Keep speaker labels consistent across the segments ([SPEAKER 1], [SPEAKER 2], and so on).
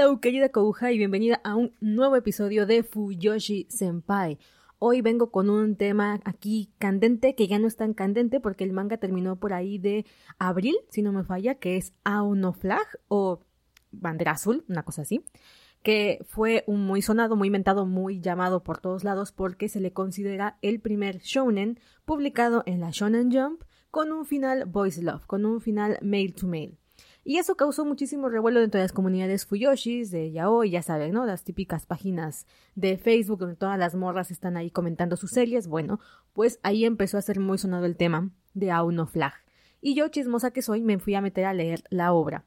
[SPEAKER 1] Hello, querida Kouja, y bienvenida a un nuevo episodio de Fuyoshi Senpai. Hoy vengo con un tema aquí candente, que ya no es tan candente porque el manga terminó por ahí de abril, si no me falla, que es Auno Flag o Bandera Azul, una cosa así, que fue muy sonado, muy inventado, muy llamado por todos lados porque se le considera el primer shounen publicado en la Shonen Jump con un final voice love, con un final male to male. Y eso causó muchísimo revuelo dentro de las comunidades Fuyoshis, de Yaoi, ya saben, ¿no? Las típicas páginas de Facebook donde todas las morras están ahí comentando sus series. Bueno, pues ahí empezó a ser muy sonado el tema de Auno Flag. Y yo, chismosa que soy, me fui a meter a leer la obra.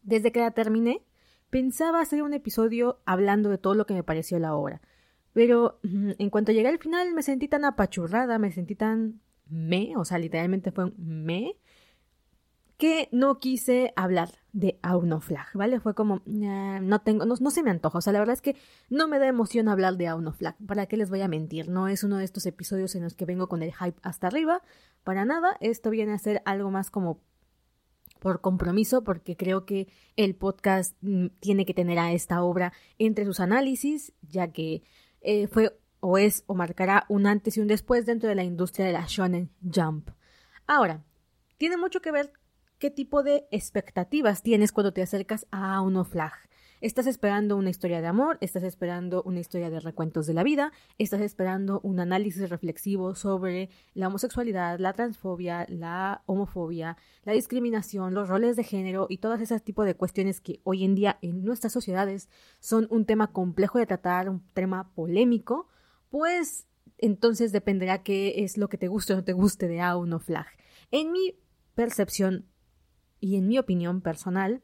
[SPEAKER 1] Desde que la terminé, pensaba hacer un episodio hablando de todo lo que me pareció la obra. Pero mm, en cuanto llegué al final me sentí tan apachurrada, me sentí tan me, o sea, literalmente fue un me, que no quise hablar de Auno Flag, ¿vale? Fue como, no tengo, no, se me antoja, o sea, la verdad es que no me da emoción hablar de Auno Flag, ¿para qué les voy a mentir? No es uno de estos episodios en los que vengo con el hype hasta arriba, para nada, esto viene a ser algo más como por compromiso, porque creo que el podcast mm, tiene que tener a esta obra entre sus análisis, ya que eh, fue o es o marcará un antes y un después dentro de la industria de la shonen jump. Ahora, tiene mucho que ver qué tipo de expectativas tienes cuando te acercas a un flag. ¿Estás esperando una historia de amor? ¿Estás esperando una historia de recuentos de la vida? ¿Estás esperando un análisis reflexivo sobre la homosexualidad, la transfobia, la homofobia, la discriminación, los roles de género y todas esas tipos de cuestiones que hoy en día en nuestras sociedades son un tema complejo de tratar, un tema polémico? Pues entonces dependerá qué es lo que te guste o no te guste de A o Flag. En mi percepción y en mi opinión personal,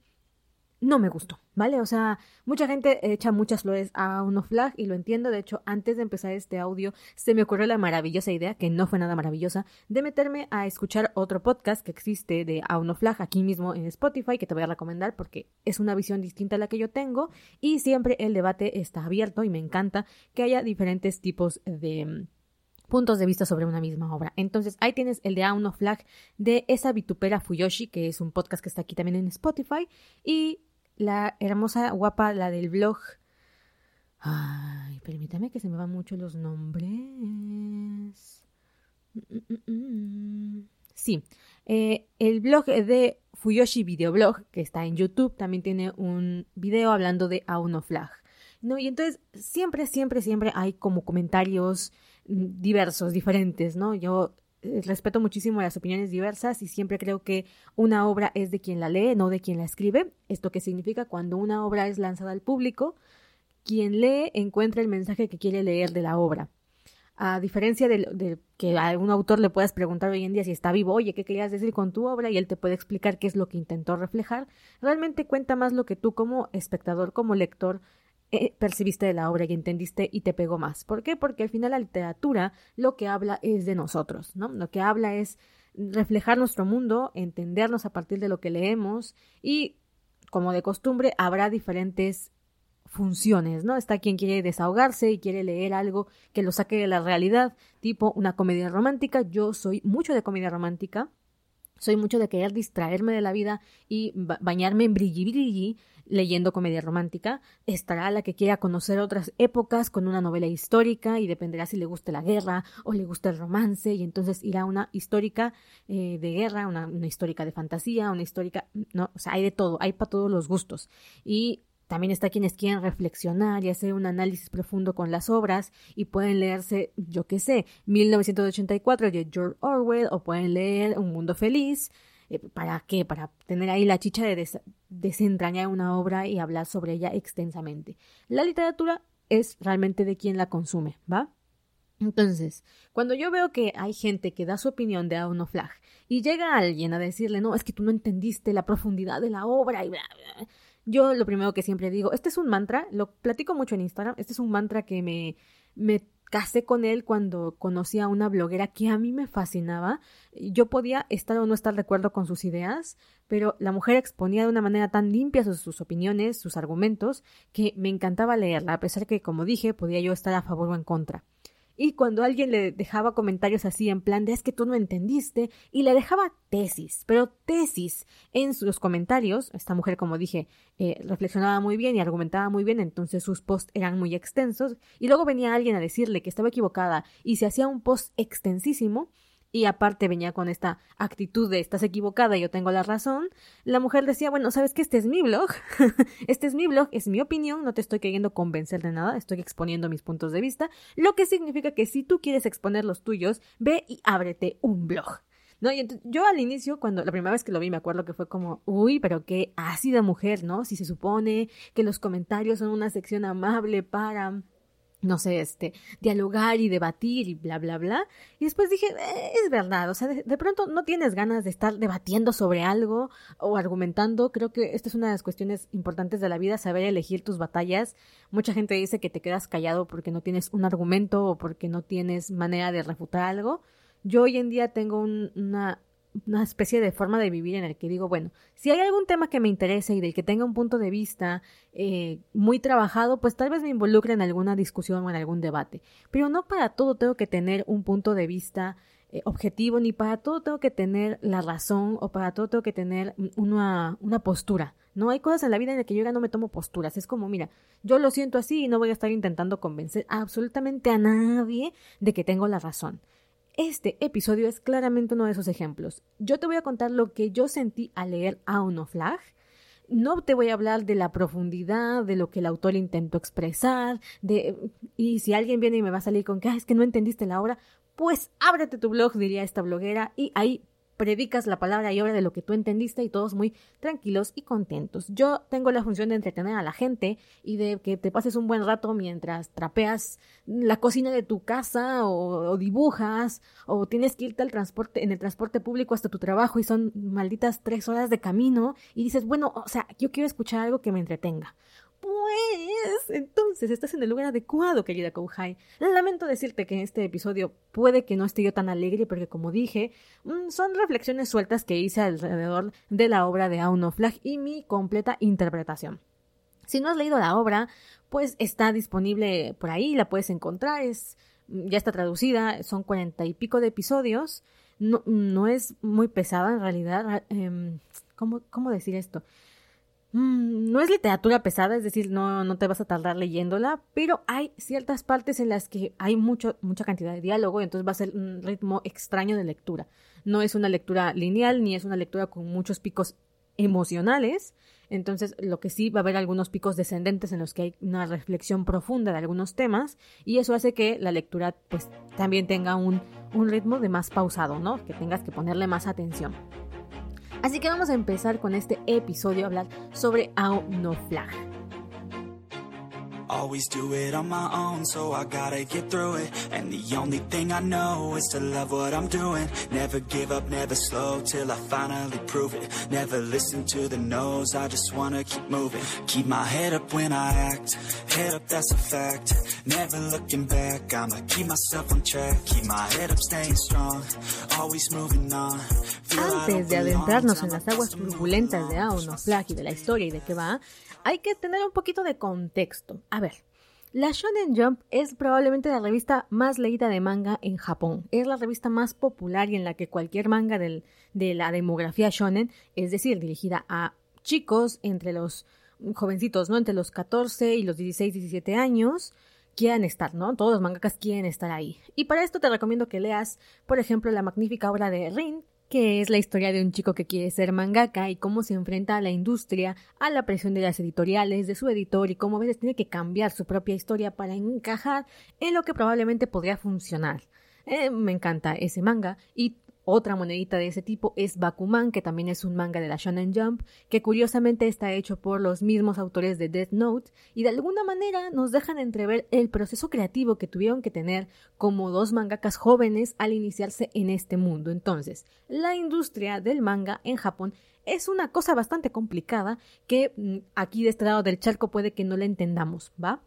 [SPEAKER 1] no me gustó, ¿vale? O sea, mucha gente echa muchas flores a uno flag y lo entiendo. De hecho, antes de empezar este audio, se me ocurrió la maravillosa idea, que no fue nada maravillosa, de meterme a escuchar otro podcast que existe de Auno Flag aquí mismo en Spotify, que te voy a recomendar porque es una visión distinta a la que yo tengo y siempre el debate está abierto y me encanta que haya diferentes tipos de puntos de vista sobre una misma obra. Entonces, ahí tienes el de Auno Flag de esa vitupera Fuyoshi, que es un podcast que está aquí también en Spotify, y la hermosa, guapa, la del blog. Ay, permítame que se me van mucho los nombres. Sí, eh, el blog de Fuyoshi Videoblog, que está en YouTube, también tiene un video hablando de Auno Flag. ¿no? Y entonces siempre, siempre, siempre hay como comentarios diversos, diferentes, ¿no? Yo eh, respeto muchísimo las opiniones diversas y siempre creo que una obra es de quien la lee, no de quien la escribe. ¿Esto qué significa? Cuando una obra es lanzada al público, quien lee encuentra el mensaje que quiere leer de la obra. A diferencia de, que a algún autor le puedas preguntar hoy en día si está vivo, oye, ¿qué querías decir con tu obra? Y él te puede explicar qué es lo que intentó reflejar. Realmente cuenta más lo que tú como espectador, como lector, eh, percibiste de la obra y entendiste y te pegó más. ¿Por qué? Porque al final la literatura lo que habla es de nosotros, ¿no? Lo que habla es reflejar nuestro mundo, entendernos a partir de lo que leemos y, como de costumbre, habrá diferentes funciones, ¿no? Está quien quiere desahogarse y quiere leer algo que lo saque de la realidad, tipo una comedia romántica. Yo soy mucho de comedia romántica, soy mucho de querer distraerme de la vida y bañarme en brilli brilli leyendo comedia romántica. Estará la que quiera conocer otras épocas con una novela histórica y dependerá si le guste la guerra o le gusta el romance y entonces irá una histórica eh, de guerra, una, una histórica de fantasía, una histórica, no, o sea, hay de todo, hay para todos los gustos. Y también está quienes quieren reflexionar y hacer un análisis profundo con las obras y pueden leerse, yo qué sé, 1984 de George Orwell o pueden leer Un Mundo Feliz. Eh, ¿Para qué? Para tener ahí la chicha de desentrañar una obra y hablar sobre ella extensamente. La literatura es realmente de quien la consume, ¿va? Entonces, cuando yo veo que hay gente que da su opinión de Auno Flag y llega alguien a decirle, no, es que tú no entendiste la profundidad de la obra y bla, bla, yo lo primero que siempre digo, este es un mantra, lo platico mucho en Instagram, este es un mantra que me, me casé con él cuando conocí a una bloguera que a mí me fascinaba. Yo podía estar o no estar de acuerdo con sus ideas, pero la mujer exponía de una manera tan limpia sus, sus, opiniones, sus argumentos, que me encantaba leerla, a pesar que, como dije, podía yo estar a favor o en contra. Y cuando alguien le dejaba comentarios así en plan de es que tú no entendiste y le dejaba tesis, pero tesis en sus comentarios, esta mujer como dije eh, reflexionaba muy bien y argumentaba muy bien, entonces sus posts eran muy extensos y luego venía alguien a decirle que estaba equivocada y se hacía un post extensísimo y aparte venía con esta actitud de estás equivocada, yo tengo la razón, la mujer decía, bueno, sabes que este es mi blog, este es mi blog, es mi opinión, no te estoy queriendo convencer de nada, estoy exponiendo mis puntos de vista, lo que significa que si tú quieres exponer los tuyos, ve y ábrete un blog. ¿No? Y yo al inicio, cuando la primera vez que lo vi, me acuerdo que fue como, uy, pero qué ácida mujer, ¿no? Si se supone que los comentarios son una sección amable para no sé, este, dialogar y debatir y bla, bla, bla. Y después dije, eh, es verdad, o sea, de, pronto no tienes ganas de estar debatiendo sobre algo o argumentando. Creo que esta es una de las cuestiones importantes de la vida, saber elegir tus batallas. Mucha gente dice que te quedas callado porque no tienes un argumento o porque no tienes manera de refutar algo. Yo hoy en día tengo una una especie de forma de vivir en el que digo, bueno, si hay algún tema que me interese y del que tenga un punto de vista eh, muy trabajado, pues tal vez me involucre en alguna discusión o en algún debate. Pero no para todo tengo que tener un punto de vista eh, objetivo, ni para todo tengo que tener la razón o para todo tengo que tener una, una postura. No hay cosas en la vida en las que yo ya no me tomo posturas. Es como, mira, yo lo siento así y no voy a estar intentando convencer absolutamente a nadie de que tengo la razón. Este episodio es claramente uno de esos ejemplos. Yo te voy a contar lo que yo sentí al leer Flag. No te voy a hablar de la profundidad, de lo que el autor intentó expresar, de y si alguien viene y me va a salir con que es que no entendiste la obra, pues ábrete tu blog, diría esta bloguera, y ahí predicas la palabra y obra de lo que tú entendiste y todos muy tranquilos y contentos. Yo tengo la función de entretener a la gente y de que te pases un buen rato mientras trapeas la cocina de tu casa o, dibujas o tienes que irte al transporte, en el transporte público hasta tu trabajo y son malditas tres horas de camino y dices, bueno, o sea, yo quiero escuchar algo que me entretenga. Entonces estás en el lugar adecuado, querida Kouhai. Lamento decirte que en este episodio puede que no esté yo tan alegre porque como dije, mm, son reflexiones sueltas que hice alrededor de la obra de Auno Flag y mi completa interpretación. Si no has leído la obra, pues está disponible por ahí, la puedes encontrar, es ya está traducida, son cuarenta y pico de episodios, no, no es muy pesada en realidad. Em, ¿cómo, ¿Cómo decir esto? Mm, no es literatura pesada, es decir, no, no te vas a tardar leyéndola, pero hay ciertas partes en las que hay mucho, mucha cantidad de diálogo, entonces va a ser un ritmo extraño de lectura. No es una lectura lineal, ni es una lectura con muchos picos emocionales, entonces lo que sí va a haber algunos picos descendentes en los que hay una reflexión profunda de algunos temas, y eso hace que la lectura pues también tenga un, un ritmo de más pausado, ¿no? Que tengas que ponerle más atención. Así que vamos a empezar con este episodio a hablar sobre Ao No Flag. Always do it on my own, so I gotta get through it. And the only thing I know is to love what I'm doing. Never give up, never slow till I finally prove it. Never listen to the no's, I just wanna keep moving. Keep my head up when I act, head up, that's a fact. Never looking back, I'ma keep myself on track. Keep my head up, staying strong, always moving on. Antes de adentrarnos en las aguas turbulentas de Auno, Flag y de la historia y de qué va, hay que tener un poquito de contexto. A ver, la Shonen Jump es probablemente la revista más leída de manga en Japón. Es la revista más popular y en la que cualquier manga de la demografía shonen, es decir, dirigida a chicos entre los jovencitos, ¿no? Entre los 14 y los 16, 17 años, quieran estar, ¿no? Todos los mangakas quieren estar ahí. Y para esto te recomiendo que leas, por ejemplo, la magnífica obra de Rin, que es la historia de un chico que quiere ser mangaka y cómo se enfrenta a la industria, a la presión de las editoriales, de su editor y cómo a veces tiene que cambiar su propia historia para encajar en lo que probablemente podría funcionar. Eh, me encanta ese manga y otra monedita de ese tipo es Bakuman, que también es un manga de la Shonen Jump, que curiosamente está hecho por los mismos autores de Death Note y de alguna manera nos dejan entrever el proceso creativo que tuvieron que tener como dos mangakas jóvenes al iniciarse en este mundo. Entonces, la industria del manga en Japón es una cosa bastante complicada que mm, aquí de este lado del charco puede que no la entendamos, ¿va?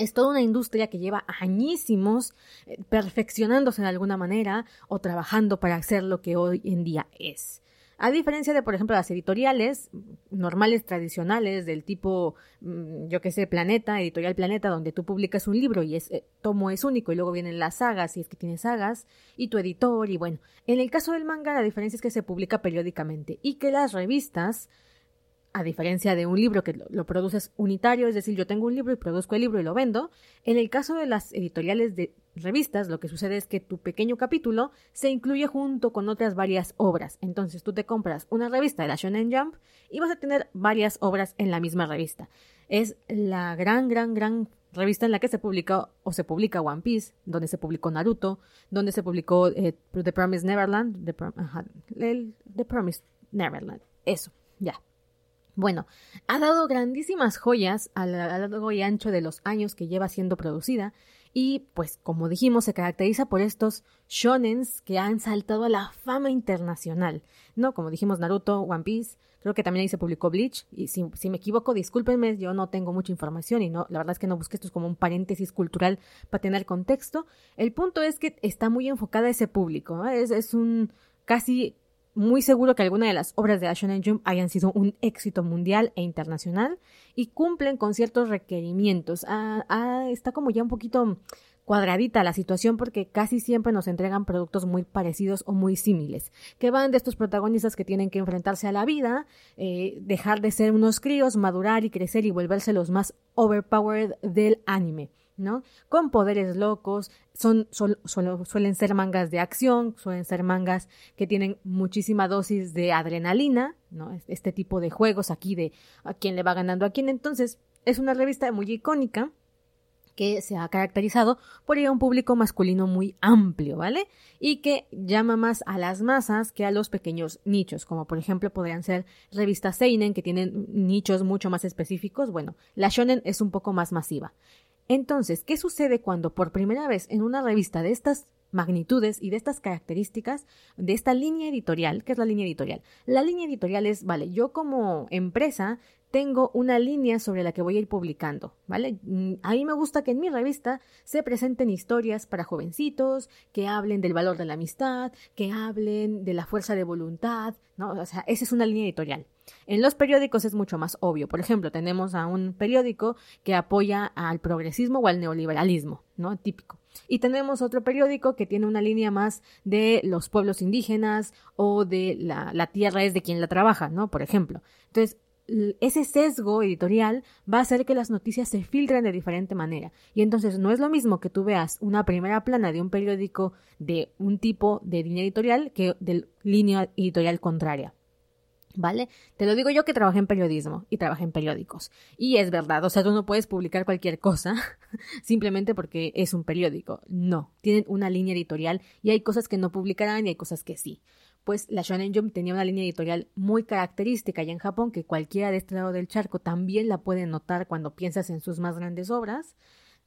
[SPEAKER 1] Es toda una industria que lleva añísimos eh, perfeccionándose de alguna manera o trabajando para hacer lo que hoy en día es. A diferencia de, por ejemplo, las editoriales normales, tradicionales, del tipo, mm, yo qué sé, Planeta, Editorial Planeta, donde tú publicas un libro y es eh, tomo es único y luego vienen las sagas, si es que tienes sagas, y tu editor, y bueno. En el caso del manga, la diferencia es que se publica periódicamente y que las revistas a diferencia de un libro que lo, produces unitario, es decir, yo tengo un libro y produzco el libro y lo vendo, en el caso de las editoriales de revistas, lo que sucede es que tu pequeño capítulo se incluye junto con otras varias obras. Entonces tú te compras una revista de la Shonen Jump y vas a tener varias obras en la misma revista. Es la gran, gran, gran revista en la que se publica o se publica One Piece, donde se publicó Naruto, donde se publicó eh, The Promised Neverland, The Promised Neverland. Eso, ya. Bueno, ha dado grandísimas joyas a lo largo y ancho de los años que lleva siendo producida y pues como dijimos se caracteriza por estos shonens que han saltado a la fama internacional, ¿no? Como dijimos Naruto, One Piece, creo que también ahí se publicó Bleach y si, me equivoco discúlpenme, yo no tengo mucha información y no, la verdad es que no busqué esto es como un paréntesis cultural para tener contexto. El punto es que está muy enfocada a ese público, es, es un casi muy seguro que alguna de las obras de Ashton Jump hayan sido un éxito mundial e internacional y cumplen con ciertos requerimientos. Ah, ah, está como ya un poquito cuadradita la situación porque casi siempre nos entregan productos muy parecidos o muy similares, que van de estos protagonistas que tienen que enfrentarse a la vida, eh, dejar de ser unos críos, madurar y crecer y volverse los más overpowered del anime. ¿No? Con poderes locos, son, suelen ser mangas de acción, suelen ser mangas que tienen muchísima dosis de adrenalina, ¿no? Este tipo de juegos aquí de a quién le va ganando a quién. Entonces, es una revista muy icónica que se ha caracterizado por ir a un público masculino muy amplio, ¿vale? Y que llama más a las masas que a los pequeños nichos, como por ejemplo podrían ser revistas Seinen que tienen nichos mucho más específicos. Bueno, la Shonen es un poco más masiva. Entonces, ¿qué sucede cuando por primera vez en una revista de estas magnitudes y de estas características de esta línea editorial, ¿qué es la línea editorial? La línea editorial es, vale, yo como empresa tengo una línea sobre la que voy a ir publicando, ¿vale? Mm, a mí me gusta que en mi revista se presenten historias para jovencitos, que hablen del valor de la amistad, que hablen de la fuerza de voluntad, ¿no? O sea, esa es una línea editorial. En los periódicos es mucho más obvio. Por ejemplo, tenemos a un periódico que apoya al progresismo o al neoliberalismo, ¿no? Típico. Y tenemos otro periódico que tiene una línea más de los pueblos indígenas o de la, tierra es de quien la trabaja, ¿no? Por ejemplo. Entonces, ese sesgo editorial va a hacer que las noticias se filtren de diferente manera. Y entonces no es lo mismo que tú veas una primera plana de un periódico de un tipo de línea editorial que de línea editorial contraria. ¿Vale? Te lo digo yo que trabajé en periodismo y trabajé en periódicos. Y es verdad, o sea, tú no puedes publicar cualquier cosa simplemente porque es un periódico. No, tienen una línea editorial y hay cosas que no publicarán y hay cosas que sí pues la Shonen Jump tenía una línea editorial muy característica y en Japón que cualquiera de este lado del charco también la puede notar cuando piensas en sus más grandes obras.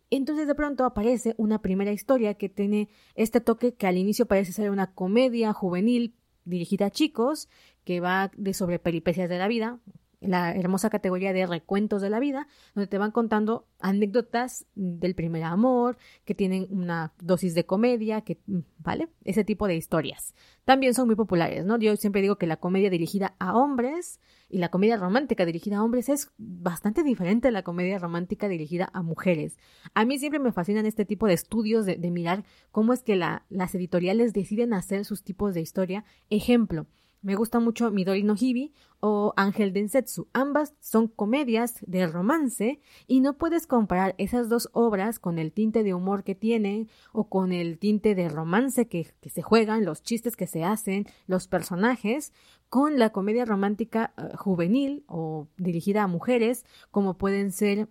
[SPEAKER 1] Entonces de pronto aparece una primera historia que tiene este toque que al inicio parece ser una comedia juvenil dirigida a chicos, que va de sobre peripecias de la vida, la hermosa categoría de recuentos de la vida, donde te van contando anécdotas del primer amor, que tienen una dosis de comedia, que, ¿vale? Ese tipo de historias. También son muy populares, ¿no? Yo siempre digo que la comedia dirigida a hombres y la comedia romántica dirigida a hombres es bastante diferente a la comedia romántica dirigida a mujeres. A mí siempre me fascinan este tipo de estudios de, mirar cómo es que las editoriales deciden hacer sus tipos de historia. Ejemplo, me gusta mucho Midori no Hibi o Ángel Densetsu. Ambas son comedias de romance y no puedes comparar esas dos obras con el tinte de humor que tienen o con el tinte de romance que, se juegan, los chistes que se hacen, los personajes, con la comedia romántica eh, juvenil o dirigida a mujeres como pueden ser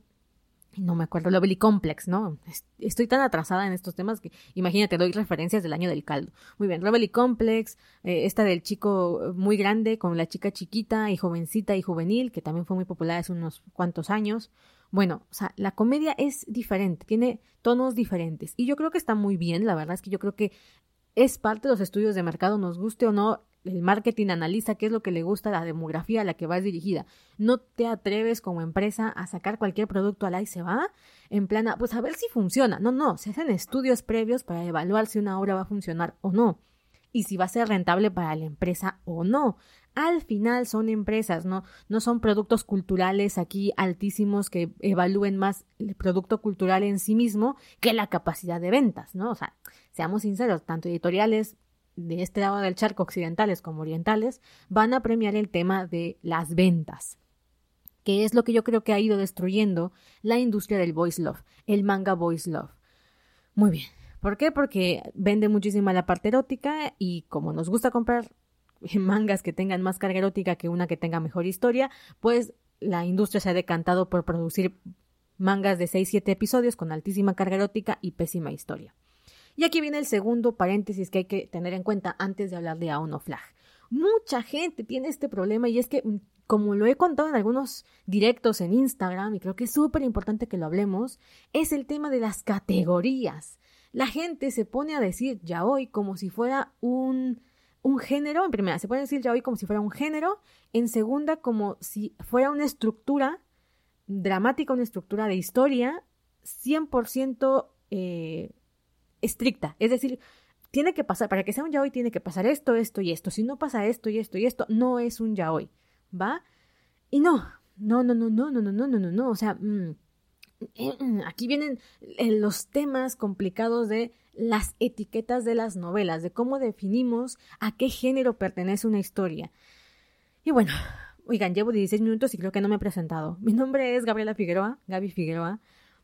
[SPEAKER 1] no me acuerdo, Lovely Complex, ¿no? Estoy tan atrasada en estos temas que imagínate, doy referencias del año del caldo. Muy bien, Lovely Complex, eh, esta del chico muy grande con la chica chiquita y jovencita y juvenil, que también fue muy popular hace unos cuantos años. Bueno, o sea, la comedia es diferente, tiene tonos diferentes y yo creo que está muy bien, la verdad es que yo creo que es parte de los estudios de mercado, nos guste o no, el marketing analiza qué es lo que le gusta la demografía a la que vas dirigida. No te atreves como empresa a sacar cualquier producto al y se va en plana, pues a ver si funciona. No, no, se hacen estudios previos para evaluar si una obra va a funcionar o no y si va a ser rentable para la empresa o no. al final son empresas, ¿no? No son productos culturales aquí altísimos que evalúen más el producto cultural en sí mismo que la capacidad de ventas, ¿no? O sea, seamos sinceros, tanto editoriales de este lado del charco, occidentales como orientales, van a premiar el tema de las ventas que es lo que yo creo que ha ido destruyendo la industria del voice love, el manga voice love. Muy bien. ¿Por qué? Porque vende muchísima la parte erótica y como nos gusta comprar mangas que tengan más carga erótica que una que tenga mejor historia, pues la industria se ha decantado por producir mangas de 6-7 episodios con altísima carga erótica y pésima historia. Y aquí viene el segundo paréntesis que hay que tener en cuenta antes de hablar de Aono Flag. Mucha gente tiene este problema y es que como lo he contado en algunos directos en Instagram, y creo que es súper importante que lo hablemos, es el tema de las categorías. La gente se pone a decir ya hoy como si fuera un, un género, en primera, se puede decir ya hoy como si fuera un género, en segunda como si fuera una estructura dramática, una estructura de historia 100% eh, estricta. Es decir, tiene que pasar, para que sea un yaoi tiene que pasar esto, esto y esto. Si no pasa esto y esto y esto, no es un yaoi. ¿va? Y no, no, no, no, no, no, no, no, no, no, no, o sea, mm, eh, mm, aquí vienen eh, los temas complicados de las etiquetas de las novelas, de cómo definimos a qué género pertenece una historia. Y bueno, oigan, llevo 16 minutos y creo que no me he presentado. Mi nombre es Gabriela Figueroa, Gaby Figueroa.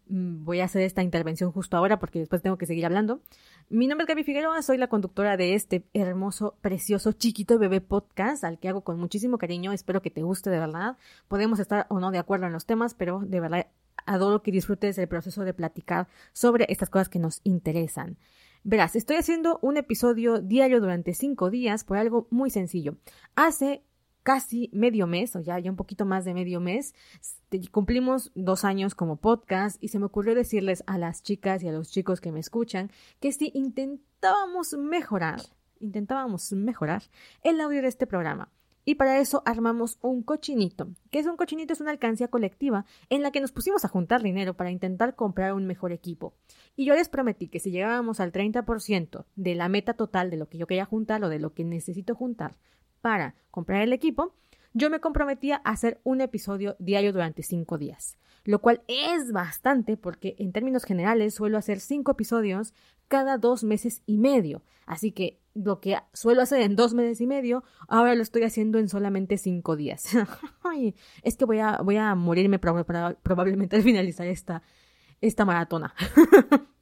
[SPEAKER 1] Mm, voy a hacer esta intervención justo ahora porque después tengo que seguir hablando. Mi nombre es Gaby Figueroa, soy la conductora de este hermoso, precioso, chiquito bebé podcast al que hago con muchísimo cariño. Espero que te guste de verdad. Podemos estar o no de acuerdo en los temas, pero de verdad adoro que disfrutes el proceso de platicar sobre estas cosas que nos interesan. Verás, estoy haciendo un episodio diario durante cinco días por algo muy sencillo. Hace casi medio mes, o ya, ya un poquito más de medio mes, cumplimos dos años como podcast y se me ocurrió decirles a las chicas y a los chicos que me escuchan que si intentábamos mejorar, intentábamos mejorar el audio de este programa. Y para eso armamos un cochinito. que es un cochinito? Es una alcancía colectiva en la que nos pusimos a juntar dinero para intentar comprar un mejor equipo. Y yo les prometí que si llegábamos al 30% de la meta total de lo que yo quería juntar o de lo que necesito juntar para comprar el equipo, yo me comprometía a hacer un episodio diario durante cinco días, lo cual es bastante porque en términos generales suelo hacer cinco episodios cada dos meses y medio. Así que lo que suelo hacer en dos meses y medio, ahora lo estoy haciendo en solamente cinco días. es que voy a, voy a morirme probablemente al finalizar esta, esta maratona.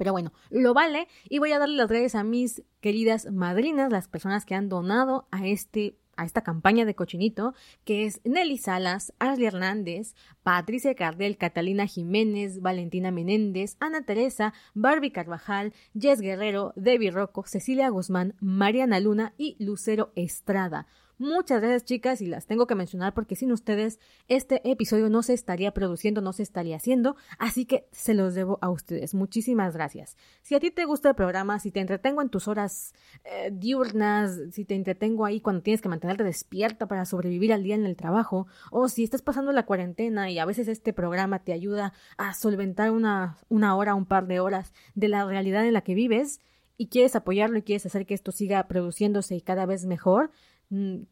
[SPEAKER 1] Pero bueno, lo vale y voy a darle las gracias a mis queridas madrinas, las personas que han donado a este a esta campaña de cochinito, que es Nelly Salas, Ashley Hernández, Patricia Cardel, Catalina Jiménez, Valentina Menéndez, Ana Teresa, Barbie Carvajal, Jess Guerrero, Debbie Rocco, Cecilia Guzmán, Mariana Luna y Lucero Estrada. Muchas gracias chicas y las tengo que mencionar porque sin ustedes este episodio no se estaría produciendo, no se estaría haciendo, así que se los debo a ustedes. Muchísimas gracias. Si a ti te gusta el programa, si te entretengo en tus horas eh, diurnas, si te entretengo ahí cuando tienes que mantenerte despierta para sobrevivir al día en el trabajo, o si estás pasando la cuarentena y a veces este programa te ayuda a solventar una, una hora, un par de horas de la realidad en la que vives, y quieres apoyarlo y quieres hacer que esto siga produciéndose y cada vez mejor,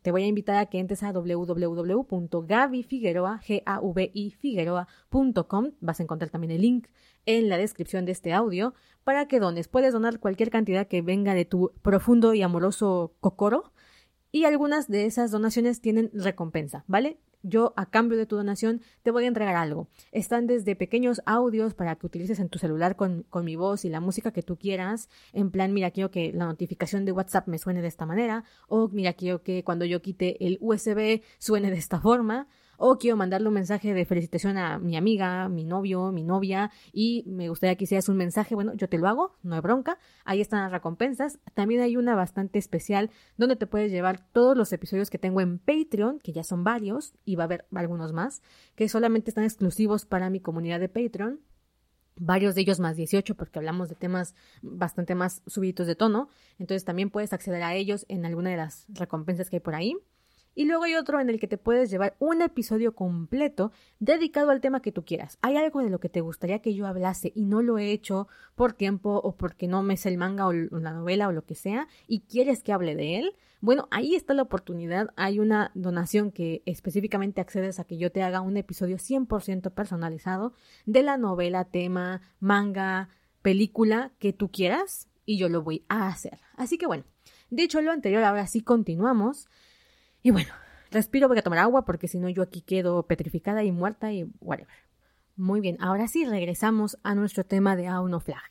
[SPEAKER 1] te voy a invitar a que entres a www.gavifigueroa.com. Vas a encontrar también el link en la descripción de este audio para que dones. Puedes donar cualquier cantidad que venga de tu profundo y amoroso cocoro y algunas de esas donaciones tienen recompensa, ¿vale? Yo a cambio de tu donación te voy a entregar algo. Están desde pequeños audios para que utilices en tu celular con, con, mi voz y la música que tú quieras. En plan, mira, quiero que la notificación de WhatsApp me suene de esta manera. O mira, quiero que cuando yo quite el USB suene de esta forma o quiero mandarle un mensaje de felicitación a mi amiga, mi novio, mi novia y me gustaría que hicieras un mensaje, bueno, yo te lo hago, no hay bronca, ahí están las recompensas. También hay una bastante especial donde te puedes llevar todos los episodios que tengo en Patreon, que ya son varios y va a haber algunos más, que solamente están exclusivos para mi comunidad de Patreon varios de ellos más 18 porque hablamos de temas bastante más subidos de tono, entonces también puedes acceder a ellos en alguna de las recompensas que hay por ahí. Y luego hay otro en el que te puedes llevar un episodio completo dedicado al tema que tú quieras. Hay algo de lo que te gustaría que yo hablase y no lo he hecho por tiempo o porque no me sé el manga o la novela o lo que sea y quieres que hable de él. Bueno, ahí está la oportunidad. Hay una donación que específicamente accedes a que yo te haga un episodio 100% personalizado de la novela, tema, manga, película que tú quieras y yo lo voy a hacer. Así que bueno, dicho lo anterior, ahora sí continuamos. Y bueno, respiro, voy a tomar agua porque si no yo aquí quedo petrificada y muerta y whatever. Muy bien, ahora sí regresamos a nuestro tema de Auno Flag.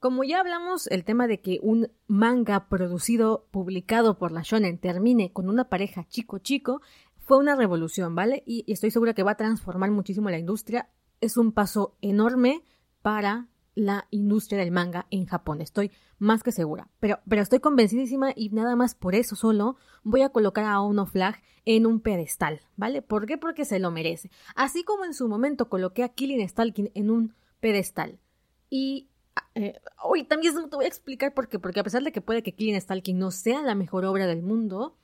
[SPEAKER 1] Como ya hablamos, el tema de que un manga producido, publicado por la Shonen termine con una pareja chico-chico fue una revolución, ¿vale? Y estoy segura que va a transformar muchísimo la industria. Es un paso enorme para la industria del manga en Japón, estoy más que segura. Pero, pero estoy convencidísima y nada más por eso solo voy a colocar a Ono Flag en un pedestal, ¿vale? ¿Por qué? Porque se lo merece. Así como en su momento coloqué a Killing Stalking en un pedestal. Y eh, hoy también te voy a explicar por qué. Porque a pesar de que puede que Killing Stalking no sea la mejor obra del mundo,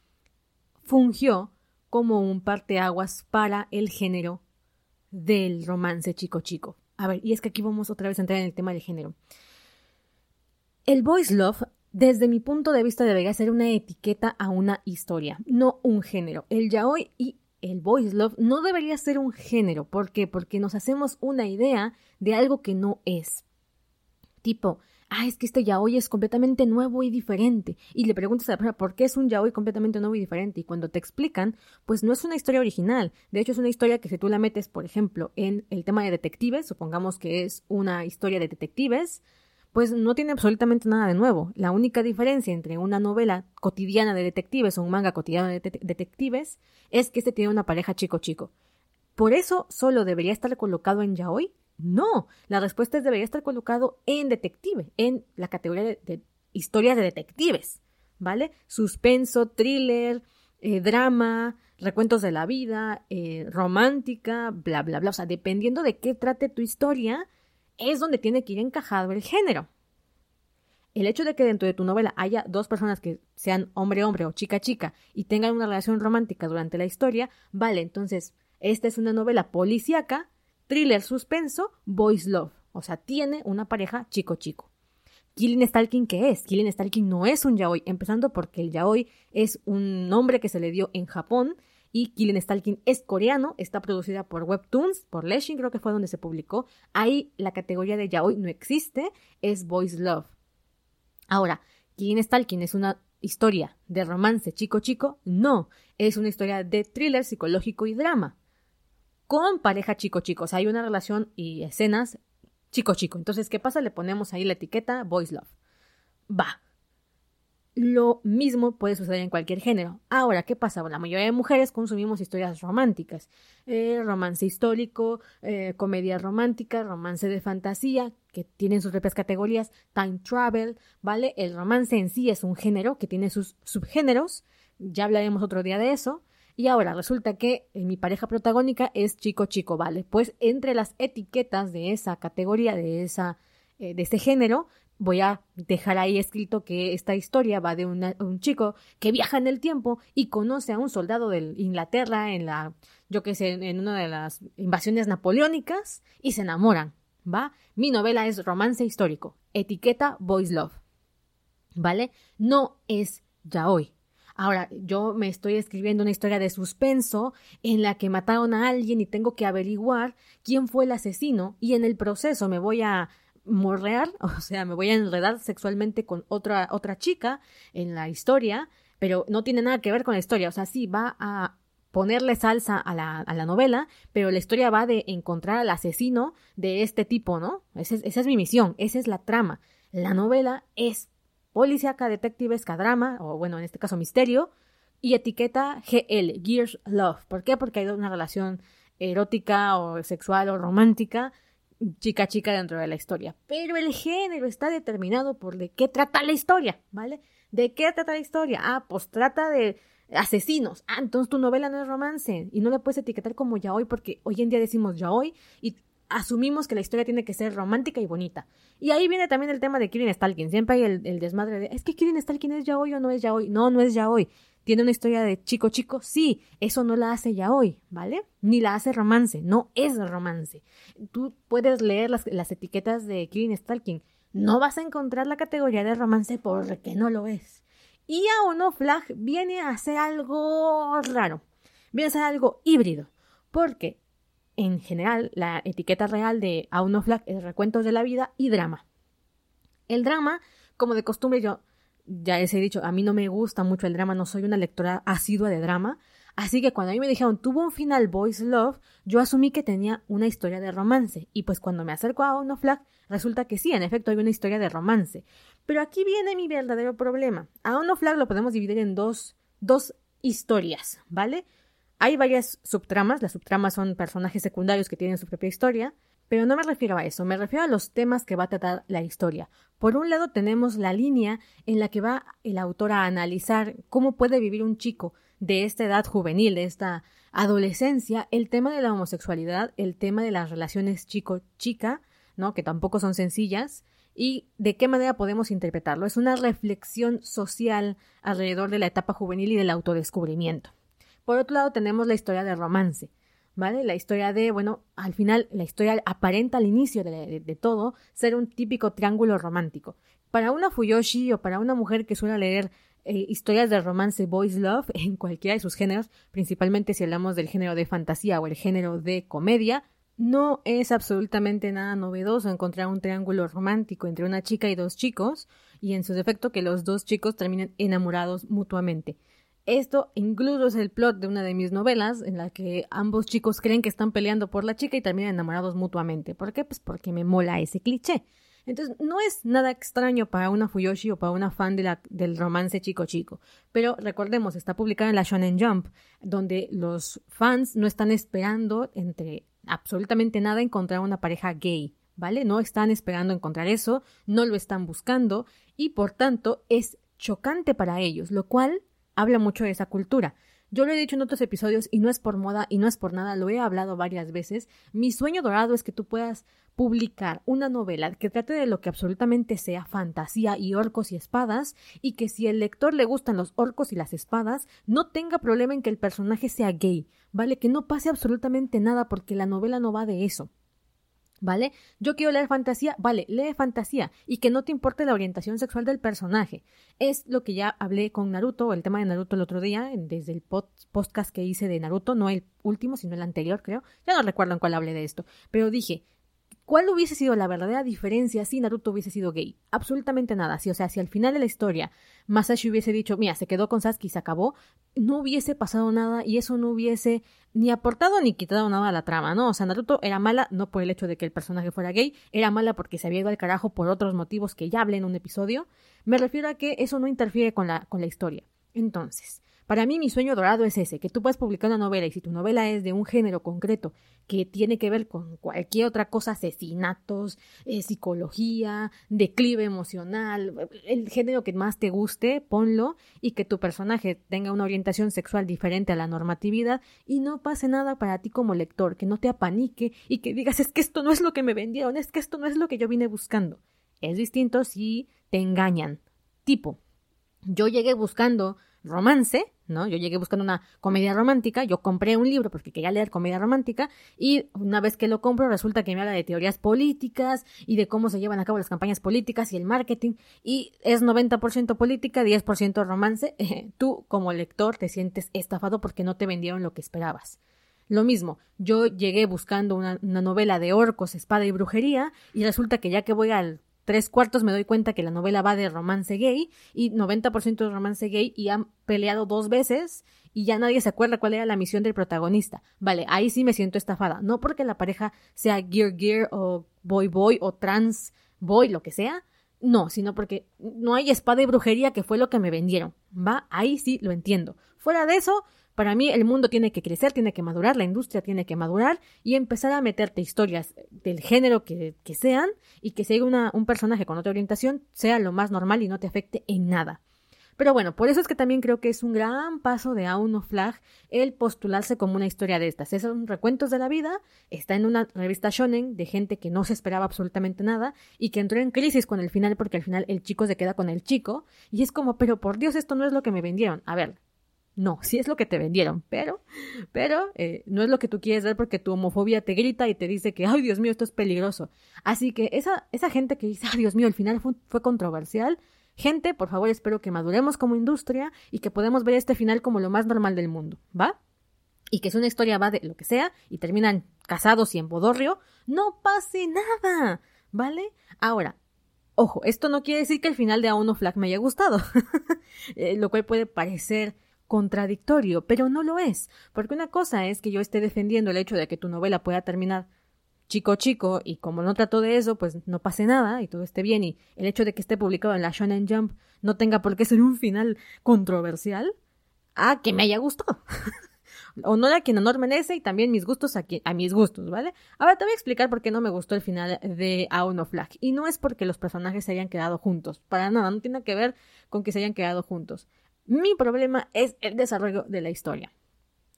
[SPEAKER 1] fungió como un parteaguas para el género del romance chico chico. A ver, y es que aquí vamos otra vez a entrar en el tema del género. El boys love, desde mi punto de vista, debería ser una etiqueta a una historia, no un género. El yaoi y el boys love no debería ser un género. ¿Por qué? Porque nos hacemos una idea de algo que no es. Tipo, ah, es que este yaoi es completamente nuevo y diferente. Y le preguntas a la persona, ¿por qué es un yaoi completamente nuevo y diferente? Y cuando te explican, pues no es una historia original. De hecho, es una historia que si tú la metes, por ejemplo, en el tema de detectives, supongamos que es una historia de detectives, pues no tiene absolutamente nada de nuevo. La única diferencia entre una novela cotidiana de detectives o un manga cotidiano de detectives es que este tiene una pareja chico-chico. Por eso solo debería estar colocado en yaoi no, la respuesta es debería estar colocado en detective, en la categoría de, historias de detectives, ¿vale? Suspenso, thriller, eh, drama, recuentos de la vida, eh, romántica, bla, bla, bla. O sea, dependiendo de qué trate tu historia, es donde tiene que ir encajado el género. El hecho de que dentro de tu novela haya dos personas que sean hombre-hombre o chica-chica y tengan una relación romántica durante la historia, vale, entonces, esta es una novela policíaca thriller suspenso, boys love. O sea, tiene una pareja chico-chico. Killing Stalking, ¿qué es? Killing Stalking no es un yaoi, empezando porque el yaoi es un nombre que se le dio en Japón y Killing Stalking es coreano, está producida por Webtoons, por Leshing creo que fue donde se publicó. Ahí la categoría de yaoi no existe, es Boys Love. Ahora, Killing Stalking es una historia de romance chico-chico, no, es una historia de thriller psicológico y drama con pareja chico-chico. O sea, hay una relación y escenas chico-chico. Entonces, ¿qué pasa? Le ponemos ahí la etiqueta Boys Love. Va. Lo mismo puede suceder en cualquier género. Ahora, ¿qué pasa? la mayoría de mujeres consumimos historias románticas. Eh, romance histórico, eh, comedia romántica, romance de fantasía, que tienen sus propias categorías, time travel, ¿vale? El romance en sí es un género que tiene sus subgéneros. Ya hablaremos otro día de eso. Y ahora resulta que eh, mi pareja protagónica es chico chico, ¿vale? Pues entre las etiquetas de esa categoría, de, esa, eh, de ese género, voy a dejar ahí escrito que esta historia va de un chico que viaja en el tiempo y conoce a un soldado de Inglaterra en la, yo qué sé, en una de las invasiones napoleónicas y se enamoran, ¿va? Mi novela es romance histórico, etiqueta Boys Love, ¿vale? No es ya hoy. Ahora, yo me estoy escribiendo una historia de suspenso en la que mataron a alguien y tengo que averiguar quién fue el asesino y en el proceso me voy a morrear, o sea, me voy a enredar sexualmente con otra, otra chica en la historia, pero no tiene nada que ver con la historia, o sea, sí va a ponerle salsa a la, a la novela, pero la historia va de encontrar al asesino de este tipo, ¿no? esa es mi misión, esa es la trama. La novela es policíaca, detectives, drama, o bueno, en este caso misterio, y etiqueta GL, Gears Love. ¿Por qué? Porque hay una relación erótica o sexual o romántica chica chica dentro de la historia. Pero el género está determinado por de qué trata la historia, ¿vale? ¿De qué trata la historia? Ah, pues trata de asesinos. Ah, entonces tu novela no es romance y no la puedes etiquetar como ya hoy porque hoy en día decimos ya hoy y asumimos que la historia tiene que ser romántica y bonita. Y ahí viene también el tema de Kirin Stalking. Siempre hay el, el desmadre de, es que Kirin Stalking es ya hoy o no es ya hoy. No, no es ya hoy. ¿Tiene una historia de chico chico? Sí, eso no la hace ya hoy, ¿vale? Ni la hace romance, no es romance. Tú puedes leer las, las etiquetas de Killing Stalking. No vas a encontrar la categoría de romance porque no lo es. Y a uno Flag viene a hacer algo raro. Viene a ser algo híbrido. Porque, en general, la etiqueta real de Auno Flag es recuentos de la vida y drama. El drama, como de costumbre, yo ya les he dicho, a mí no me gusta mucho el drama, no soy una lectora asidua de drama. Así que cuando a mí me dijeron tuvo un final Boys Love, yo asumí que tenía una historia de romance. Y pues cuando me acerco a Uno Flag, resulta que sí, en efecto hay una historia de romance. Pero aquí viene mi verdadero problema. A Uno Flag lo podemos dividir en dos, dos historias, ¿vale? Hay varias subtramas, las subtramas son personajes secundarios que tienen su propia historia, pero no me refiero a eso, me refiero a los temas que va a tratar la historia. Por un lado tenemos la línea en la que va el autor a analizar cómo puede vivir un chico de esta edad juvenil, de esta adolescencia, el tema de la homosexualidad, el tema de las relaciones chico-chica, ¿no? que tampoco son sencillas, y de qué manera podemos interpretarlo. Es una reflexión social alrededor de la etapa juvenil y del autodescubrimiento. Por otro lado tenemos la historia de romance, ¿vale? La historia de, bueno, al final la historia aparenta al inicio de, todo ser un típico triángulo romántico. Para una Fuyoshi o para una mujer que suele leer eh, historias de romance boys love en cualquiera de sus géneros, principalmente si hablamos del género de fantasía o el género de comedia, no es absolutamente nada novedoso encontrar un triángulo romántico entre una chica y dos chicos, y en su defecto que los dos chicos terminen enamorados mutuamente. Esto incluso es el plot de una de mis novelas, en la que ambos chicos creen que están peleando por la chica y terminan enamorados mutuamente. ¿Por qué? Pues porque me mola ese cliché. Entonces, no es nada extraño para una Fuyoshi o para una fan de del romance chico-chico. Pero recordemos, está publicado en la Shonen Jump, donde los fans no están esperando entre absolutamente nada encontrar una pareja gay. ¿Vale? No están esperando encontrar eso, no lo están buscando y por tanto es chocante para ellos, lo cual habla mucho de esa cultura. Yo lo he dicho en otros episodios y no es por moda y no es por nada, lo he hablado varias veces. Mi sueño dorado es que tú puedas publicar una novela que trate de lo que absolutamente sea fantasía y orcos y espadas y que si el lector le gustan los orcos y las espadas, no tenga problema en que el personaje sea gay, ¿vale? Que no pase absolutamente nada porque la novela no va de eso. ¿Vale? Yo quiero leer fantasía, vale, lee fantasía y que no te importe la orientación sexual del personaje. Es lo que ya hablé con Naruto, el tema de Naruto el otro día, desde el podcast que hice de Naruto, no el último, sino el anterior, creo. Ya no recuerdo en cuál hablé de esto, pero dije, ¿Cuál hubiese sido la verdadera diferencia si Naruto hubiese sido gay? Absolutamente nada. Si, o sea, si al final de la historia Masashi hubiese dicho, mira, se quedó con Sasuke y se acabó, no hubiese pasado nada y eso no hubiese ni aportado ni quitado nada a la trama, ¿no? O sea, Naruto era mala no por el hecho de que el personaje fuera gay, era mala porque se había ido al carajo por otros motivos que ya hablé en un episodio. Me refiero a que eso no interfiere con la, con la historia. Entonces, para mí mi sueño dorado es ese, que tú puedas publicar una novela y si tu novela es de un género concreto que tiene que ver con cualquier otra cosa, asesinatos, eh, psicología, declive emocional, el género que más te guste, ponlo y que tu personaje tenga una orientación sexual diferente a la normatividad y no pase nada para ti como lector, que no te apanique y que digas es que esto no es lo que me vendieron, es que esto no es lo que yo vine buscando. Es distinto si te engañan. Tipo, yo llegué buscando romance, ¿no? Yo llegué buscando una comedia romántica, yo compré un libro porque quería leer comedia romántica y una vez que lo compro resulta que me habla de teorías políticas y de cómo se llevan a cabo las campañas políticas y el marketing y es 90% política, 10% romance. Tú como lector te sientes estafado porque no te vendieron lo que esperabas. Lo mismo, yo llegué buscando una, una novela de orcos, espada y brujería y resulta que ya que voy al tres cuartos me doy cuenta que la novela va de romance gay y 90% de romance gay y han peleado dos veces y ya nadie se acuerda cuál era la misión del protagonista. Vale, ahí sí me siento estafada. No porque la pareja sea gear gear o boy boy o trans boy, lo que sea. No, sino porque no hay espada y brujería que fue lo que me vendieron. Va, ahí sí lo entiendo. Fuera de eso, para mí el mundo tiene que crecer, tiene que madurar, la industria tiene que madurar y empezar a meterte historias del género que, sean y que si hay una, un personaje con otra orientación sea lo más normal y no te afecte en nada. Pero bueno, por eso es que también creo que es un gran paso de Auno Flag el postularse como una historia de estas. Esos son recuentos de la vida, está en una revista shonen de gente que no se esperaba absolutamente nada y que entró en crisis con el final porque al final el chico se queda con el chico y es como, pero por Dios, esto no es lo que me vendieron. A ver, no, sí es lo que te vendieron, pero, pero eh, no es lo que tú quieres ver porque tu homofobia te grita y te dice que, ay, Dios mío, esto es peligroso. Así que esa, esa gente que dice, ay, Dios mío, el final fue, controversial, gente, por favor, espero que maduremos como industria y que podamos ver este final como lo más normal del mundo, ¿va? Y que si una historia va de lo que sea y terminan casados y en bodorrio, no pase nada, ¿vale? Ahora, ojo, esto no quiere decir que el final de A1 Flag me haya gustado, eh, lo cual puede parecer contradictorio, pero no lo es, porque una cosa es que yo esté defendiendo el hecho de que tu novela pueda terminar chico chico y como no trato de eso, pues no pase nada y todo esté bien y el hecho de que esté publicado en la Shonen Jump no tenga por qué ser un final controversial, a que me haya gustado. Honor a quien honor merece y también mis gustos a, a mis gustos, ¿vale? Ahora te voy a explicar por qué no me gustó el final de Aon of Flag. Y no es porque los personajes se hayan quedado juntos, para nada, no tiene que ver con que se hayan quedado juntos. Mi problema es el desarrollo de la historia.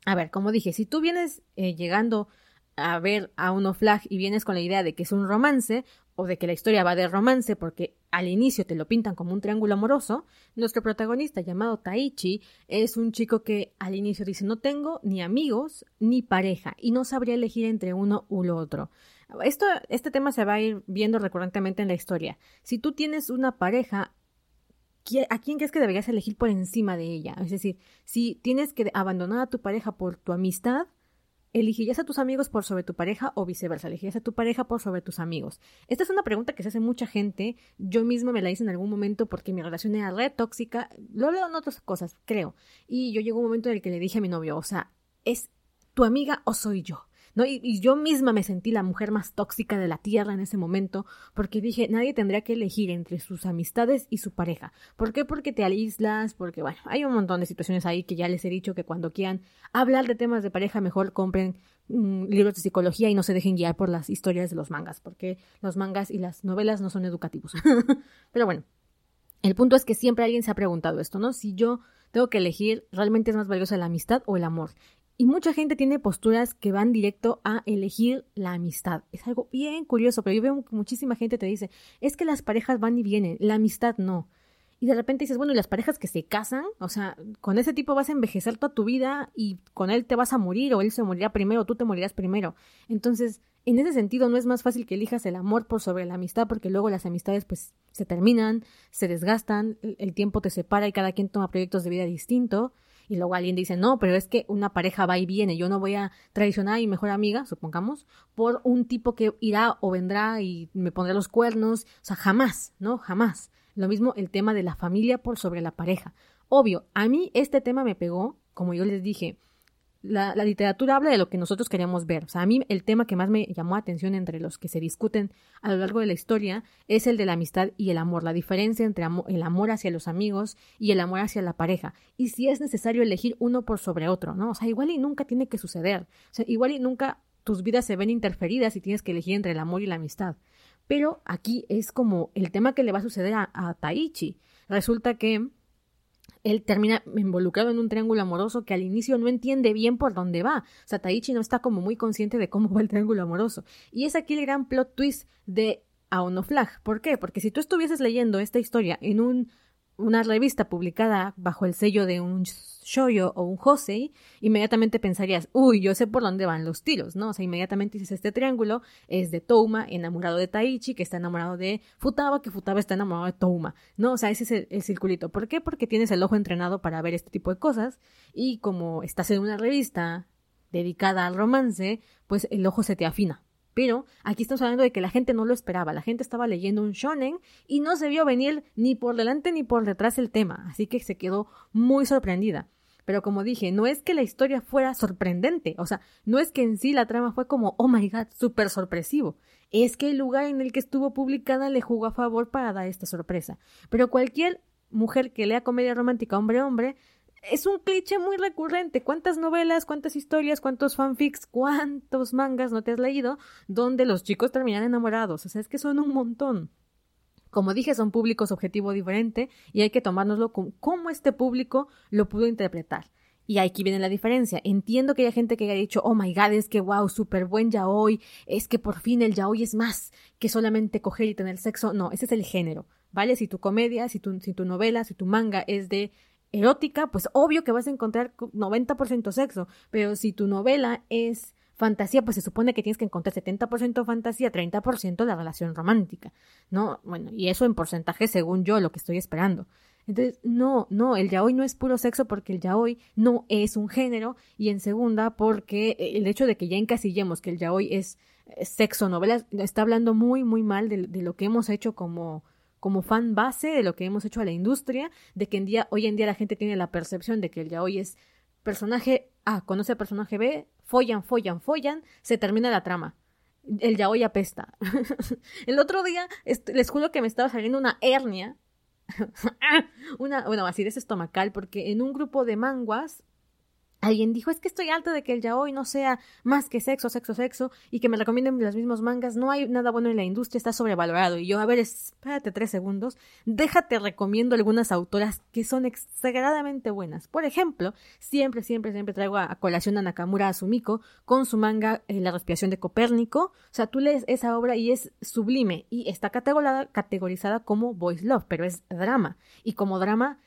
[SPEAKER 1] A ver, como dije, si tú vienes eh, llegando a ver a uno flag y vienes con la idea de que es un romance o de que la historia va de romance porque al inicio te lo pintan como un triángulo amoroso, nuestro protagonista llamado Taichi es un chico que al inicio dice no tengo ni amigos ni pareja y no sabría elegir entre uno u otro. Esto, este tema se va a ir viendo recurrentemente en la historia. Si tú tienes una pareja, ¿a quién crees que deberías elegir por encima de ella? Es decir, si tienes que abandonar a tu pareja por tu amistad, ¿elegirías a tus amigos por sobre tu pareja o viceversa? ¿Elegirías a tu pareja por sobre tus amigos? Esta es una pregunta que se hace mucha gente. Yo misma me la hice en algún momento porque mi relación era re tóxica. Lo leo en otras cosas, creo. Y yo llegó un momento en el que le dije a mi novio, o sea, ¿es tu amiga o soy yo? ¿No? Y, yo misma me sentí la mujer más tóxica de la tierra en ese momento, porque dije, nadie tendría que elegir entre sus amistades y su pareja. ¿Por qué? Porque te aíslas, porque, bueno, hay un montón de situaciones ahí que ya les he dicho que cuando quieran hablar de temas de pareja, mejor compren mm, libros de psicología y no se dejen guiar por las historias de los mangas, porque los mangas y las novelas no son educativos. Pero bueno, el punto es que siempre alguien se ha preguntado esto, ¿no? Si yo tengo que elegir, ¿realmente es más valiosa la amistad o el amor? Y mucha gente tiene posturas que van directo a elegir la amistad. Es algo bien curioso, pero yo veo que muchísima gente te dice, es que las parejas van y vienen, la amistad no. Y de repente dices, bueno, y las parejas que se casan, o sea, con ese tipo vas a envejecer toda tu vida y con él te vas a morir o él se morirá primero o tú te morirás primero. Entonces, en ese sentido no es más fácil que elijas el amor por sobre la amistad porque luego las amistades pues se terminan, se desgastan, el tiempo te separa y cada quien toma proyectos de vida distinto y luego alguien dice, no, pero es que una pareja va y viene, yo no voy a traicionar a mi mejor amiga, supongamos, por un tipo que irá o vendrá y me pondrá los cuernos, o sea, jamás, ¿no? Jamás. Lo mismo el tema de la familia por sobre la pareja. Obvio, a mí este tema me pegó, como yo les dije, la, literatura habla de lo que nosotros queríamos ver. O sea, a mí el tema que más me llamó la atención entre los que se discuten a lo largo de la historia es el de la amistad y el amor, la diferencia entre el amor hacia los amigos y el amor hacia la pareja. Y si es necesario elegir uno por sobre otro, ¿no? O sea, igual y nunca tiene que suceder. O sea, igual y nunca tus vidas se ven interferidas y tienes que elegir entre el amor y la amistad. Pero aquí es como el tema que le va a suceder a, a Taichi. Resulta que él termina involucrado en un triángulo amoroso que al inicio no entiende bien por dónde va. O sea, Taichi no está como muy consciente de cómo va el triángulo amoroso. Y es aquí el gran plot twist de Aono Flag. ¿Por qué? Porque si tú estuvieses leyendo esta historia en un una revista publicada bajo el sello de un shoyo o un josei, inmediatamente pensarías, uy, yo sé por dónde van los tiros, ¿no? O sea, inmediatamente dices, este triángulo es de Touma, enamorado de Taichi, que está enamorado de Futaba, que Futaba está enamorado de Touma, ¿no? O sea, ese es el, el circulito. ¿Por qué? Porque tienes el ojo entrenado para ver este tipo de cosas y como estás en una revista dedicada al romance, pues el ojo se te afina, pero aquí estamos hablando de que la gente no lo esperaba, la gente estaba leyendo un shonen y no se vio venir ni por delante ni por detrás el tema, así que se quedó muy sorprendida. Pero como dije, no es que la historia fuera sorprendente, o sea, no es que en sí la trama fue como, oh my god, súper sorpresivo. Es que el lugar en el que estuvo publicada le jugó a favor para dar esta sorpresa. Pero cualquier mujer que lea comedia romántica hombre-hombre es un cliché muy recurrente. ¿Cuántas novelas, cuántas historias, cuántos fanfics, cuántos mangas no te has leído donde los chicos terminan enamorados? O sea, es que son un montón. Como dije, son públicos objetivo diferente y hay que tomárnoslo con cómo este público lo pudo interpretar. Y aquí viene la diferencia. Entiendo que hay gente que haya dicho, oh my god, es que wow, súper buen yaoi, es que por fin el yaoi es más que solamente coger y tener sexo. No, ese es el género, ¿vale? Si tu comedia, si tu, si tu novela, si tu manga es de erótica, pues obvio que vas a encontrar 90% sexo, pero si tu novela es fantasía, pues se supone que tienes que encontrar 70% fantasía, 30% la relación romántica, ¿no? Bueno, y eso en porcentaje según yo lo que estoy esperando. Entonces, no, no, el yaoi no es puro sexo porque el yaoi no es un género y en segunda porque el hecho de que ya encasillemos que el yaoi es, sexo novela está hablando muy, muy mal de, lo que hemos hecho como, como fan base, de lo que hemos hecho a la industria, de que en día, hoy en día la gente tiene la percepción de que el yaoi es personaje A conoce a personaje B, follan, follan, follan, se termina la trama. El yaoi apesta. el otro día les juro que me estaba saliendo una hernia una, bueno, acidez estomacal, porque en un grupo de manguas Alguien dijo, es que estoy alta de que el yaoi no sea más que sexo, sexo, sexo, y que me recomienden los mismos mangas. No hay nada bueno en la industria, está sobrevalorado. Y yo, a ver, espérate tres segundos, déjate recomiendo algunas autoras que son exageradamente buenas. Por ejemplo, siempre, siempre, siempre traigo a, colación a Nakamura Asumiko con su manga eh, La respiración de Copérnico. O sea, tú lees esa obra y es sublime, y está categorizada, categorizada como voice love, pero es drama. Y como drama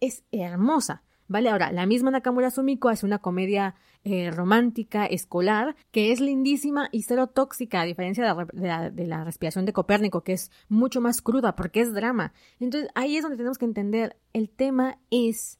[SPEAKER 1] es hermosa. ¿Vale? Ahora, la misma Nakamura Sumiko hace una comedia eh, romántica, escolar, que es lindísima y cero tóxica, a diferencia de la, la, respiración de Copérnico, que es mucho más cruda porque es drama. Entonces, ahí es donde tenemos que entender, el tema es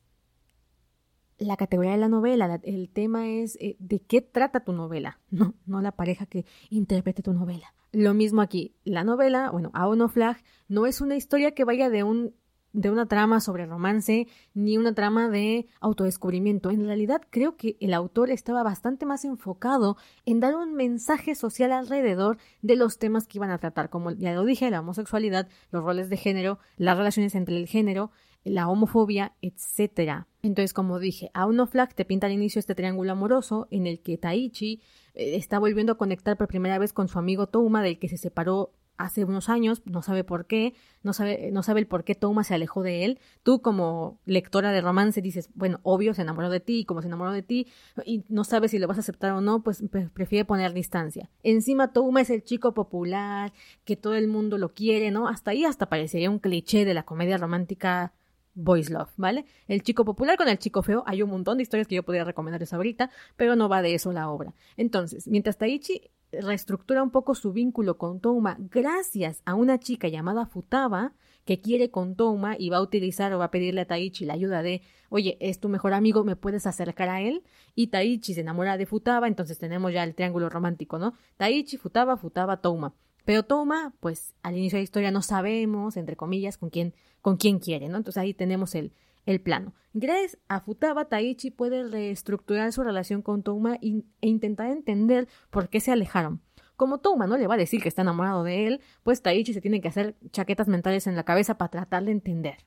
[SPEAKER 1] la categoría de la novela, el tema es eh, de qué trata tu novela, no, no la pareja que interprete tu novela. Lo mismo aquí, la novela, bueno, A Flag, no es una historia que vaya de un de una trama sobre romance ni una trama de autodescubrimiento. En realidad creo que el autor estaba bastante más enfocado en dar un mensaje social alrededor de los temas que iban a tratar, como ya lo dije, la homosexualidad, los roles de género, las relaciones entre el género, la homofobia, etc. Entonces, como dije, a uno Flag te pinta al inicio este triángulo amoroso en el que Taichi eh, está volviendo a conectar por primera vez con su amigo Touma, del que se separó hace unos años, no sabe por qué, no sabe, no sabe el por qué Toma se alejó de él. Tú como lectora de romance dices, bueno, obvio, se enamoró de ti, y como se enamoró de ti, y no sabes si lo vas a aceptar o no, pues prefiere poner distancia. Encima Toma es el chico popular, que todo el mundo lo quiere, ¿no? Hasta ahí hasta parecería un cliché de la comedia romántica Boys Love, ¿vale? El chico popular con el chico feo, hay un montón de historias que yo podría recomendarles ahorita, pero no va de eso la obra. Entonces, mientras Taichi reestructura un poco su vínculo con Touma gracias a una chica llamada Futaba que quiere con Touma y va a utilizar o va a pedirle a Taichi la ayuda de, oye, es tu mejor amigo, me puedes acercar a él. Y Taichi se enamora de Futaba, entonces tenemos ya el triángulo romántico, ¿no? Taichi, Futaba, Futaba, Touma. Pero Touma, pues al inicio de la historia no sabemos, entre comillas, con quién, con quién quiere, ¿no? Entonces ahí tenemos el, el plano. Gracias a Futaba, Taichi puede reestructurar su relación con Touma e intentar entender por qué se alejaron. Como Touma no le va a decir que está enamorado de él, pues Taichi se tiene que hacer chaquetas mentales en la cabeza para tratar de entender.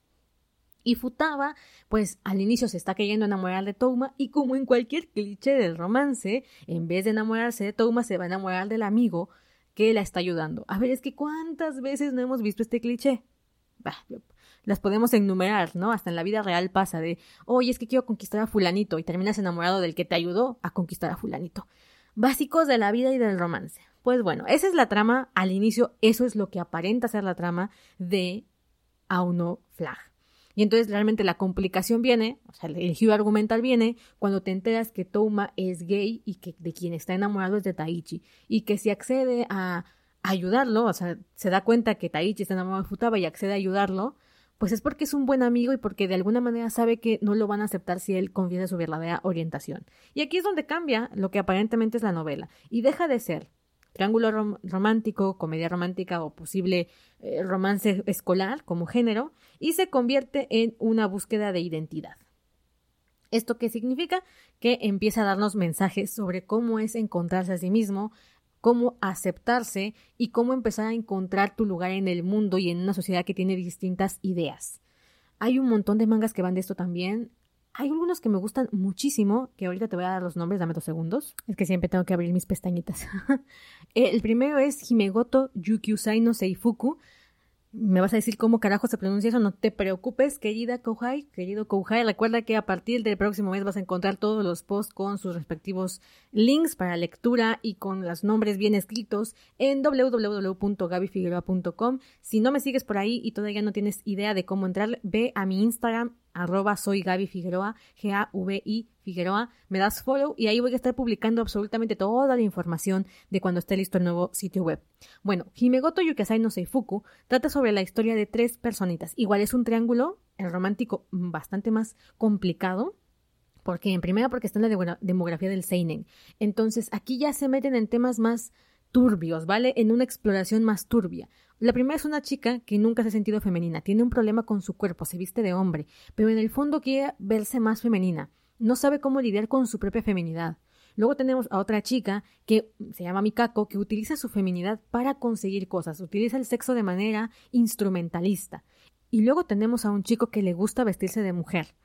[SPEAKER 1] Y Futaba, pues al inicio se está queriendo enamorar de Touma y como en cualquier cliché del romance, en vez de enamorarse de Touma se va a enamorar del amigo que la está ayudando. A ver, es que cuántas veces no hemos visto este cliché. Bah, las podemos enumerar, ¿no? Hasta en la vida real pasa de, oye, es que quiero conquistar a fulanito y terminas enamorado del que te ayudó a conquistar a fulanito. Básicos de la vida y del romance. Pues bueno, esa es la trama al inicio, eso es lo que aparenta ser la trama de Auno Flag. Y entonces realmente la complicación viene, o sea, el giro argumental viene cuando te enteras que Touma es gay y que de quien está enamorado es de Taichi. Y que si accede a ayudarlo, o sea, se da cuenta que Taichi está enamorado de Futaba y accede a ayudarlo, pues es porque es un buen amigo y porque de alguna manera sabe que no lo van a aceptar si él confiesa su verdadera orientación. Y aquí es donde cambia lo que aparentemente es la novela y deja de ser triángulo romántico, comedia romántica o posible eh, romance escolar como género y se convierte en una búsqueda de identidad. ¿Esto qué significa? Que empieza a darnos mensajes sobre cómo es encontrarse a sí mismo, cómo aceptarse y cómo empezar a encontrar tu lugar en el mundo y en una sociedad que tiene distintas ideas. Hay un montón de mangas que van de esto también. Hay algunos que me gustan muchísimo, que ahorita te voy a dar los nombres, dame dos segundos. Es que siempre tengo que abrir mis pestañitas. el primero es Himegoto Yukyusai no Seifuku. Me vas a decir cómo carajo se pronuncia eso, no te preocupes, querida Kouhai, querido Kouhai. Recuerda que a partir del próximo mes vas a encontrar todos los posts con sus respectivos links para lectura y con los nombres bien escritos en www.gabifigueroa.com. Si no me sigues por ahí y todavía no tienes idea de cómo entrar, ve a mi Instagram arroba soy Gaby Figueroa, G-A-V-I Figueroa, me das follow y ahí voy a estar publicando absolutamente toda la información de cuando esté listo el nuevo sitio web. Bueno, Himegoto Yukasai no Seifuku trata sobre la historia de tres personitas. Igual es un triángulo, el romántico bastante más complicado, porque en primera porque está en la demografía del Seinen. Entonces aquí ya se meten en temas más turbios, ¿vale? En una exploración más turbia. La primera es una chica que nunca se ha sentido femenina, tiene un problema con su cuerpo, se viste de hombre, pero en el fondo quiere verse más femenina, no sabe cómo lidiar con su propia feminidad. Luego tenemos a otra chica que se llama Mikako, que utiliza su feminidad para conseguir cosas, utiliza el sexo de manera instrumentalista. Y luego tenemos a un chico que le gusta vestirse de mujer.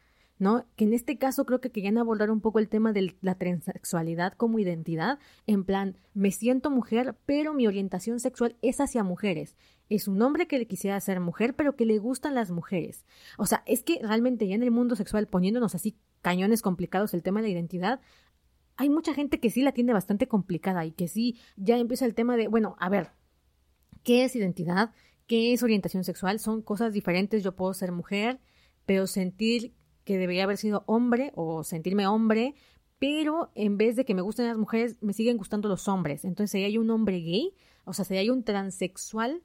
[SPEAKER 1] ¿No? Que en este caso creo que querían abordar un poco el tema de la transexualidad como identidad, en plan, me siento mujer, pero mi orientación sexual es hacia mujeres. Es un hombre que le quisiera ser mujer, pero que le gustan las mujeres. O sea, es que realmente ya en el mundo sexual, poniéndonos así cañones complicados el tema de la identidad, hay mucha gente que sí la tiene bastante complicada y que sí ya empieza el tema de, bueno, a ver, ¿qué es identidad? ¿Qué es orientación sexual? Son cosas diferentes. Yo puedo ser mujer, pero sentir que debería haber sido hombre o sentirme hombre, pero en vez de que me gusten las mujeres, me siguen gustando los hombres. Entonces, si hay un hombre gay, o sea, si hay un transexual,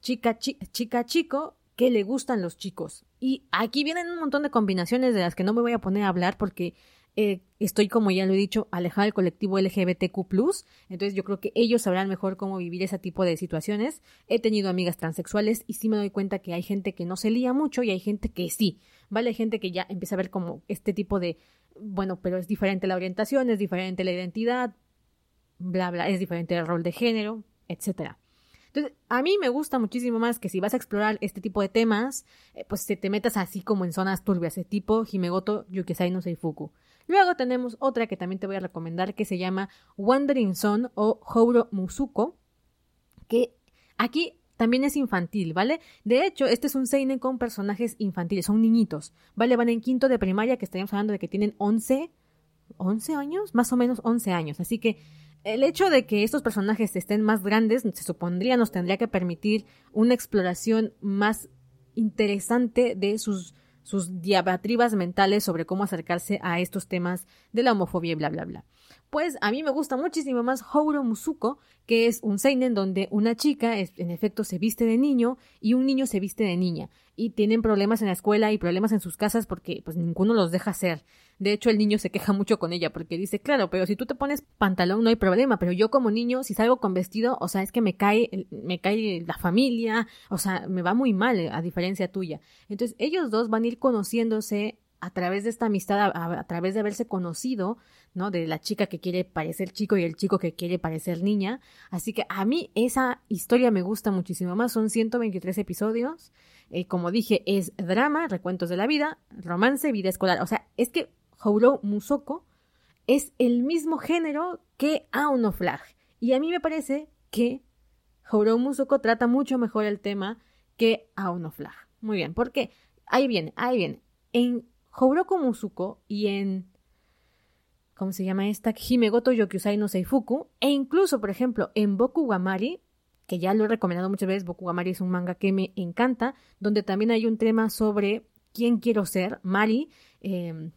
[SPEAKER 1] chica, chica, chico, que le gustan los chicos. Y aquí vienen un montón de combinaciones de las que no me voy a poner a hablar porque eh, estoy, como ya lo he dicho, alejada del colectivo LGBTQ. Entonces yo creo que ellos sabrán mejor cómo vivir ese tipo de situaciones. He tenido amigas transexuales y sí me doy cuenta que hay gente que no se lía mucho y hay gente que sí. ¿Vale? Hay gente que ya empieza a ver como este tipo de. Bueno, pero es diferente la orientación, es diferente la identidad, bla, bla, es diferente el rol de género, etcétera. Entonces, a mí me gusta muchísimo más que si vas a explorar este tipo de temas, eh, pues te, te metas así como en zonas turbias, de tipo Himegoto Yukisai no Seifuku. Luego tenemos otra que también te voy a recomendar que se llama Wandering Son o Houro Musuko, que aquí también es infantil, ¿vale? De hecho, este es un seinen con personajes infantiles, son niñitos, ¿vale? Van en quinto de primaria, que estaríamos hablando de que tienen 11, 11 años, más o menos 11 años. Así que el hecho de que estos personajes estén más grandes, se supondría, nos tendría que permitir una exploración más interesante de sus sus diabatribas mentales sobre cómo acercarse a estos temas de la homofobia y bla bla bla. Pues a mí me gusta muchísimo más Houro Musuko, que es un seinen donde una chica en efecto se viste de niño y un niño se viste de niña y tienen problemas en la escuela y problemas en sus casas porque pues ninguno los deja hacer. De hecho, el niño se queja mucho con ella porque dice, claro, pero si tú te pones pantalón no hay problema, pero yo como niño, si salgo con vestido, o sea, es que me cae, me cae la familia, o sea, me va muy mal a diferencia tuya. Entonces, ellos dos van a ir conociéndose a través de esta amistad, a, través de haberse conocido, ¿no? De la chica que quiere parecer chico y el chico que quiere parecer niña. Así que a mí esa historia me gusta muchísimo más. Son 123 episodios. Eh, como dije, es drama, recuentos de la vida, romance, vida escolar. O sea, es que Houro Musoko es el mismo género que Aono Flag. Y a mí me parece que Houro Musoko trata mucho mejor el tema que Aono Flag. Muy bien, ¿por qué? Ahí viene, ahí viene. En Houroku Musuko y en ¿cómo se llama esta? Himegoto Yokyusai no Seifuku e incluso, por ejemplo, en Boku Gamari, que ya lo he recomendado muchas veces, Boku Gamari es un manga que me encanta, donde también hay un tema sobre quién quiero ser, Mari, eh,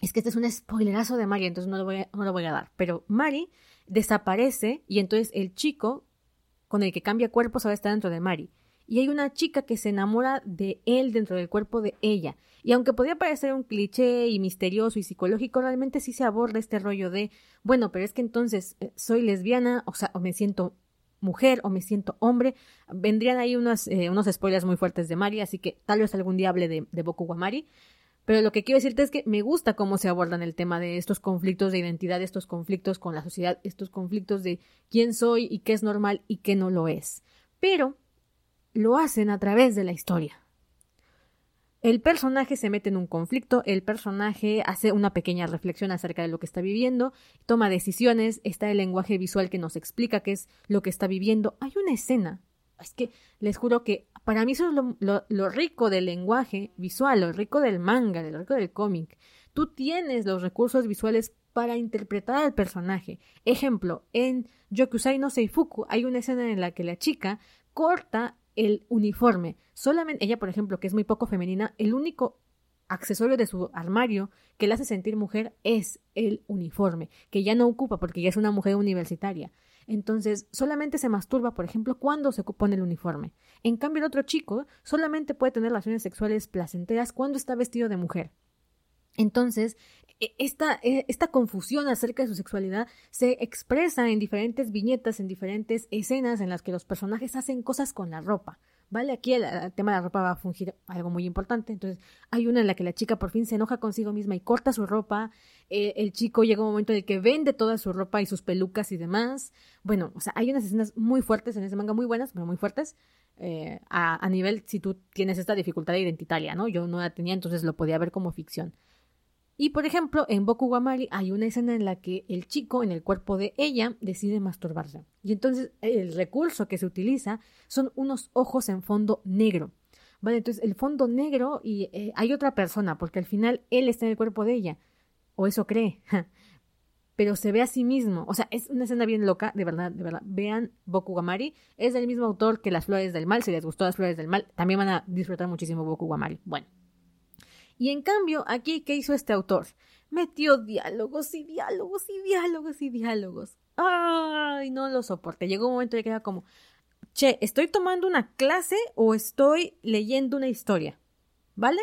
[SPEAKER 1] es que este es un spoilerazo de Mari, entonces no lo, voy a, dar. Pero Mari desaparece y entonces el chico con el que cambia cuerpo sabe estar dentro de Mari. Y hay una chica que se enamora de él dentro del cuerpo de ella. Y aunque podría parecer un cliché y misterioso y psicológico, realmente sí se aborda este rollo de, bueno, pero es que entonces eh, soy lesbiana, o sea, o me siento mujer o me siento hombre. Vendrían ahí unos, eh, unos spoilers muy fuertes de Mari, así que tal vez algún día hable de, de Boku Mari. Pero lo que quiero decirte es que me gusta cómo se abordan el tema de estos conflictos de identidad, estos conflictos con la sociedad, estos conflictos de quién soy y qué es normal y qué no lo es. Pero lo hacen a través de la historia. El personaje se mete en un conflicto, el personaje hace una pequeña reflexión acerca de lo que está viviendo, toma decisiones, está el lenguaje visual que nos explica qué es lo que está viviendo. Hay una escena es que les juro que para mí eso es lo, lo, rico del lenguaje visual, lo rico del manga, lo rico del cómic. Tú tienes los recursos visuales para interpretar al personaje. Ejemplo, en Yokusai no Seifuku hay una escena en la que la chica corta el uniforme. Solamente ella, por ejemplo, que es muy poco femenina, el único accesorio de su armario que la hace sentir mujer es el uniforme, que ya no ocupa porque ya es una mujer universitaria. Entonces, solamente se masturba, por ejemplo, cuando se pone el uniforme. En cambio, el otro chico solamente puede tener relaciones sexuales placenteras cuando está vestido de mujer. Entonces, e, esta, e, esta, confusión acerca de su sexualidad se expresa en diferentes viñetas, en diferentes escenas en las que los personajes hacen cosas con la ropa. ¿Vale? Aquí el, tema de la ropa va a fungir algo muy importante. Entonces, hay una en la que la chica por fin se enoja consigo misma y corta su ropa. Eh, el chico llega un momento en el que vende toda su ropa y sus pelucas y demás. Bueno, o sea, hay unas escenas muy fuertes en ese manga, muy buenas, pero muy fuertes. Eh, a, a, nivel si tú tienes esta dificultad identitaria, ¿no? Yo no la tenía, entonces lo podía ver como ficción. Y por ejemplo, en Boku Wamari hay una escena en la que el chico en el cuerpo de ella decide masturbarse. Y entonces el recurso que se utiliza son unos ojos en fondo negro. Vale, entonces el fondo negro y eh, hay otra persona, porque al final él está en el cuerpo de ella. O eso cree. Pero se ve a sí mismo. O sea, es una escena bien loca, de verdad, de verdad. Vean. Es del mismo autor que Las Flores del Mal. Si les gustó Las Flores del Mal, también van a disfrutar muchísimo Boku Wamari. Bueno. Y en cambio, aquí, ¿qué hizo este autor? Metió diálogos y diálogos y diálogos y diálogos. Ay, no lo soporté. Llegó un momento en que era como, che, ¿estoy tomando una clase o estoy leyendo una historia? ¿Vale?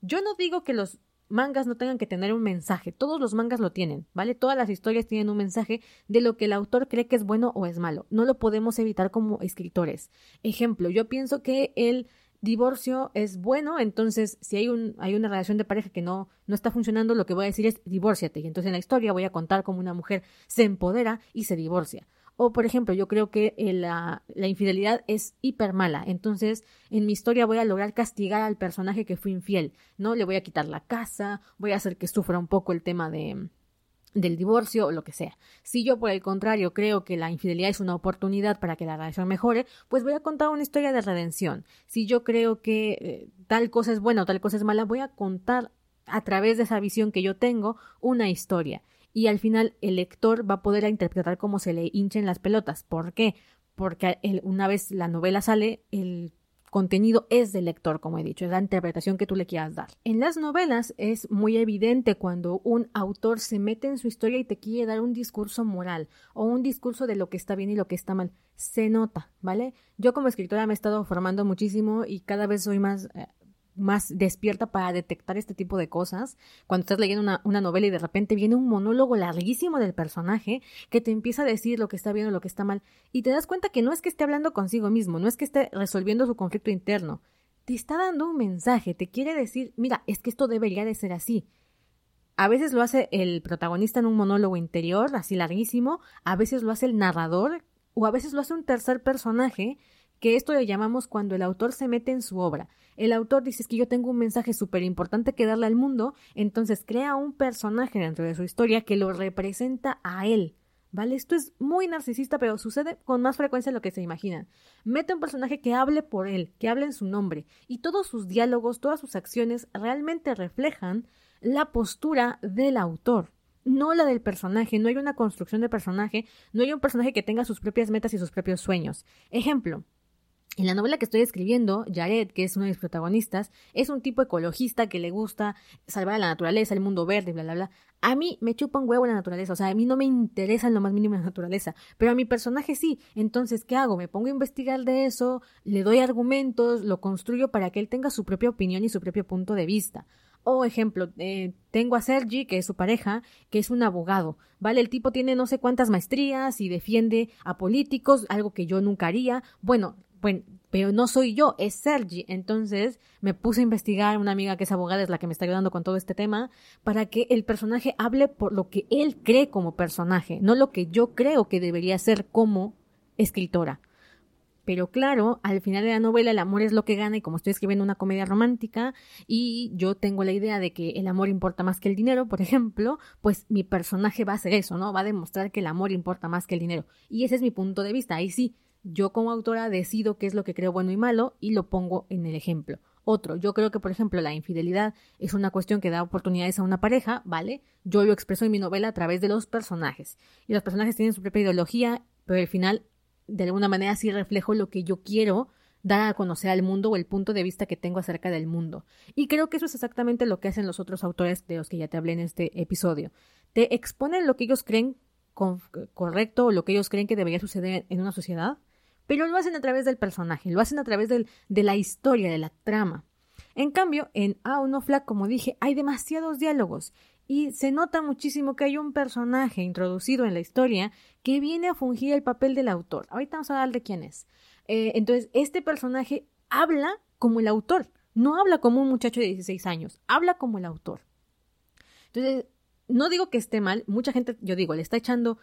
[SPEAKER 1] Yo no digo que los mangas no tengan que tener un mensaje. Todos los mangas lo tienen, ¿vale? Todas las historias tienen un mensaje de lo que el autor cree que es bueno o es malo. No lo podemos evitar como escritores. Ejemplo, yo pienso que el divorcio es bueno, entonces si hay, un, hay una relación de pareja que no, no está funcionando, lo que voy a decir es divórciate. Y entonces en la historia voy a contar cómo una mujer se empodera y se divorcia. O, por ejemplo, yo creo que eh, la, la, infidelidad es hiper mala. Entonces, en mi historia voy a lograr castigar al personaje que fue infiel. ¿No? Le voy a quitar la casa, voy a hacer que sufra un poco el tema de, del divorcio o lo que sea. Si yo, por el contrario, creo que la infidelidad es una oportunidad para que la relación mejore, pues voy a contar una historia de redención. Si yo creo que eh, tal cosa es buena o tal cosa es mala, voy a contar a través de esa visión que yo tengo una historia. Y al final el lector va a poder interpretar cómo se le hinchen las pelotas. ¿Por qué? Porque una vez la novela sale, el contenido es del lector, como he dicho, es la interpretación que tú le quieras dar. En las novelas es muy evidente cuando un autor se mete en su historia y te quiere dar un discurso moral o un discurso de lo que está bien y lo que está mal. Se nota, ¿vale? Yo como escritora me he estado formando muchísimo y cada vez soy más eh, más despierta para detectar este tipo de cosas. Cuando estás leyendo una, novela y de repente viene un monólogo larguísimo del personaje que te empieza a decir lo que está bien o lo que está mal y te das cuenta que no es que esté hablando consigo mismo, no es que esté resolviendo su conflicto interno, te está dando un mensaje, te quiere decir, mira, es que esto debería de ser así. A veces lo hace el protagonista en un monólogo interior, así larguísimo, a veces lo hace el narrador o a veces lo hace un tercer personaje que esto le llamamos cuando el autor se mete en su obra. El autor dice que yo tengo un mensaje súper importante que darle al mundo, entonces crea un personaje dentro de su historia que lo representa a él. ¿Vale? Esto es muy narcisista, pero sucede con más frecuencia de lo que se imaginan. Mete un personaje que hable por él, que hable en su nombre, y todos sus diálogos, todas sus acciones realmente reflejan la postura del autor no la del personaje, no hay una construcción de personaje, no hay un personaje que tenga sus propias metas y sus propios sueños. Ejemplo, en la novela que estoy escribiendo, Jared, que es uno de mis protagonistas, es un tipo ecologista que le gusta salvar a la naturaleza, el mundo verde, bla, bla, bla. A mí me chupa un huevo la naturaleza, o sea, a mí no me interesa en lo más mínimo la naturaleza, pero a mi personaje sí. Entonces, ¿qué hago? Me pongo a investigar de eso, le doy argumentos, lo construyo para que él tenga su propia opinión y su propio punto de vista. O ejemplo, eh, tengo a Sergi, que es su pareja, que es un abogado, ¿vale? El tipo tiene no sé cuántas maestrías y defiende a políticos, algo que yo nunca haría. Bueno, bueno, pero no soy yo, es Sergi. Entonces me puse a investigar, una amiga que es abogada es la que me está ayudando con todo este tema, para que el personaje hable por lo que él cree como personaje, no lo que yo creo que debería ser como escritora. Pero claro, al final de la novela el amor es lo que gana y como estoy escribiendo una comedia romántica y yo tengo la idea de que el amor importa más que el dinero, por ejemplo, pues mi personaje va a hacer eso, ¿no? Va a demostrar que el amor importa más que el dinero. Y ese es mi punto de vista. Ahí sí, yo como autora decido qué es lo que creo bueno y malo y lo pongo en el ejemplo. Otro, yo creo que, por ejemplo, la infidelidad es una cuestión que da oportunidades a una pareja, ¿vale? Yo lo expreso en mi novela a través de los personajes. Y los personajes tienen su propia ideología, pero al final, de alguna manera, sí reflejo lo que yo quiero dar a conocer al mundo o el punto de vista que tengo acerca del mundo. Y creo que eso es exactamente lo que hacen los otros autores de los que ya te hablé en este episodio. Te exponen lo que ellos creen correcto o lo que ellos creen que debería suceder en una sociedad, pero lo hacen a través del personaje, lo hacen a través de la historia, de la trama. En cambio, en A Flag, como dije, hay demasiados diálogos y se nota muchísimo que hay un personaje introducido en la historia que viene a fungir el papel del autor. Ahorita vamos a hablar de quién es. Eh, entonces, este personaje habla como el autor, no habla como un muchacho de 16 años, habla como el autor. Entonces, no digo que esté mal, mucha gente, yo digo, le está echando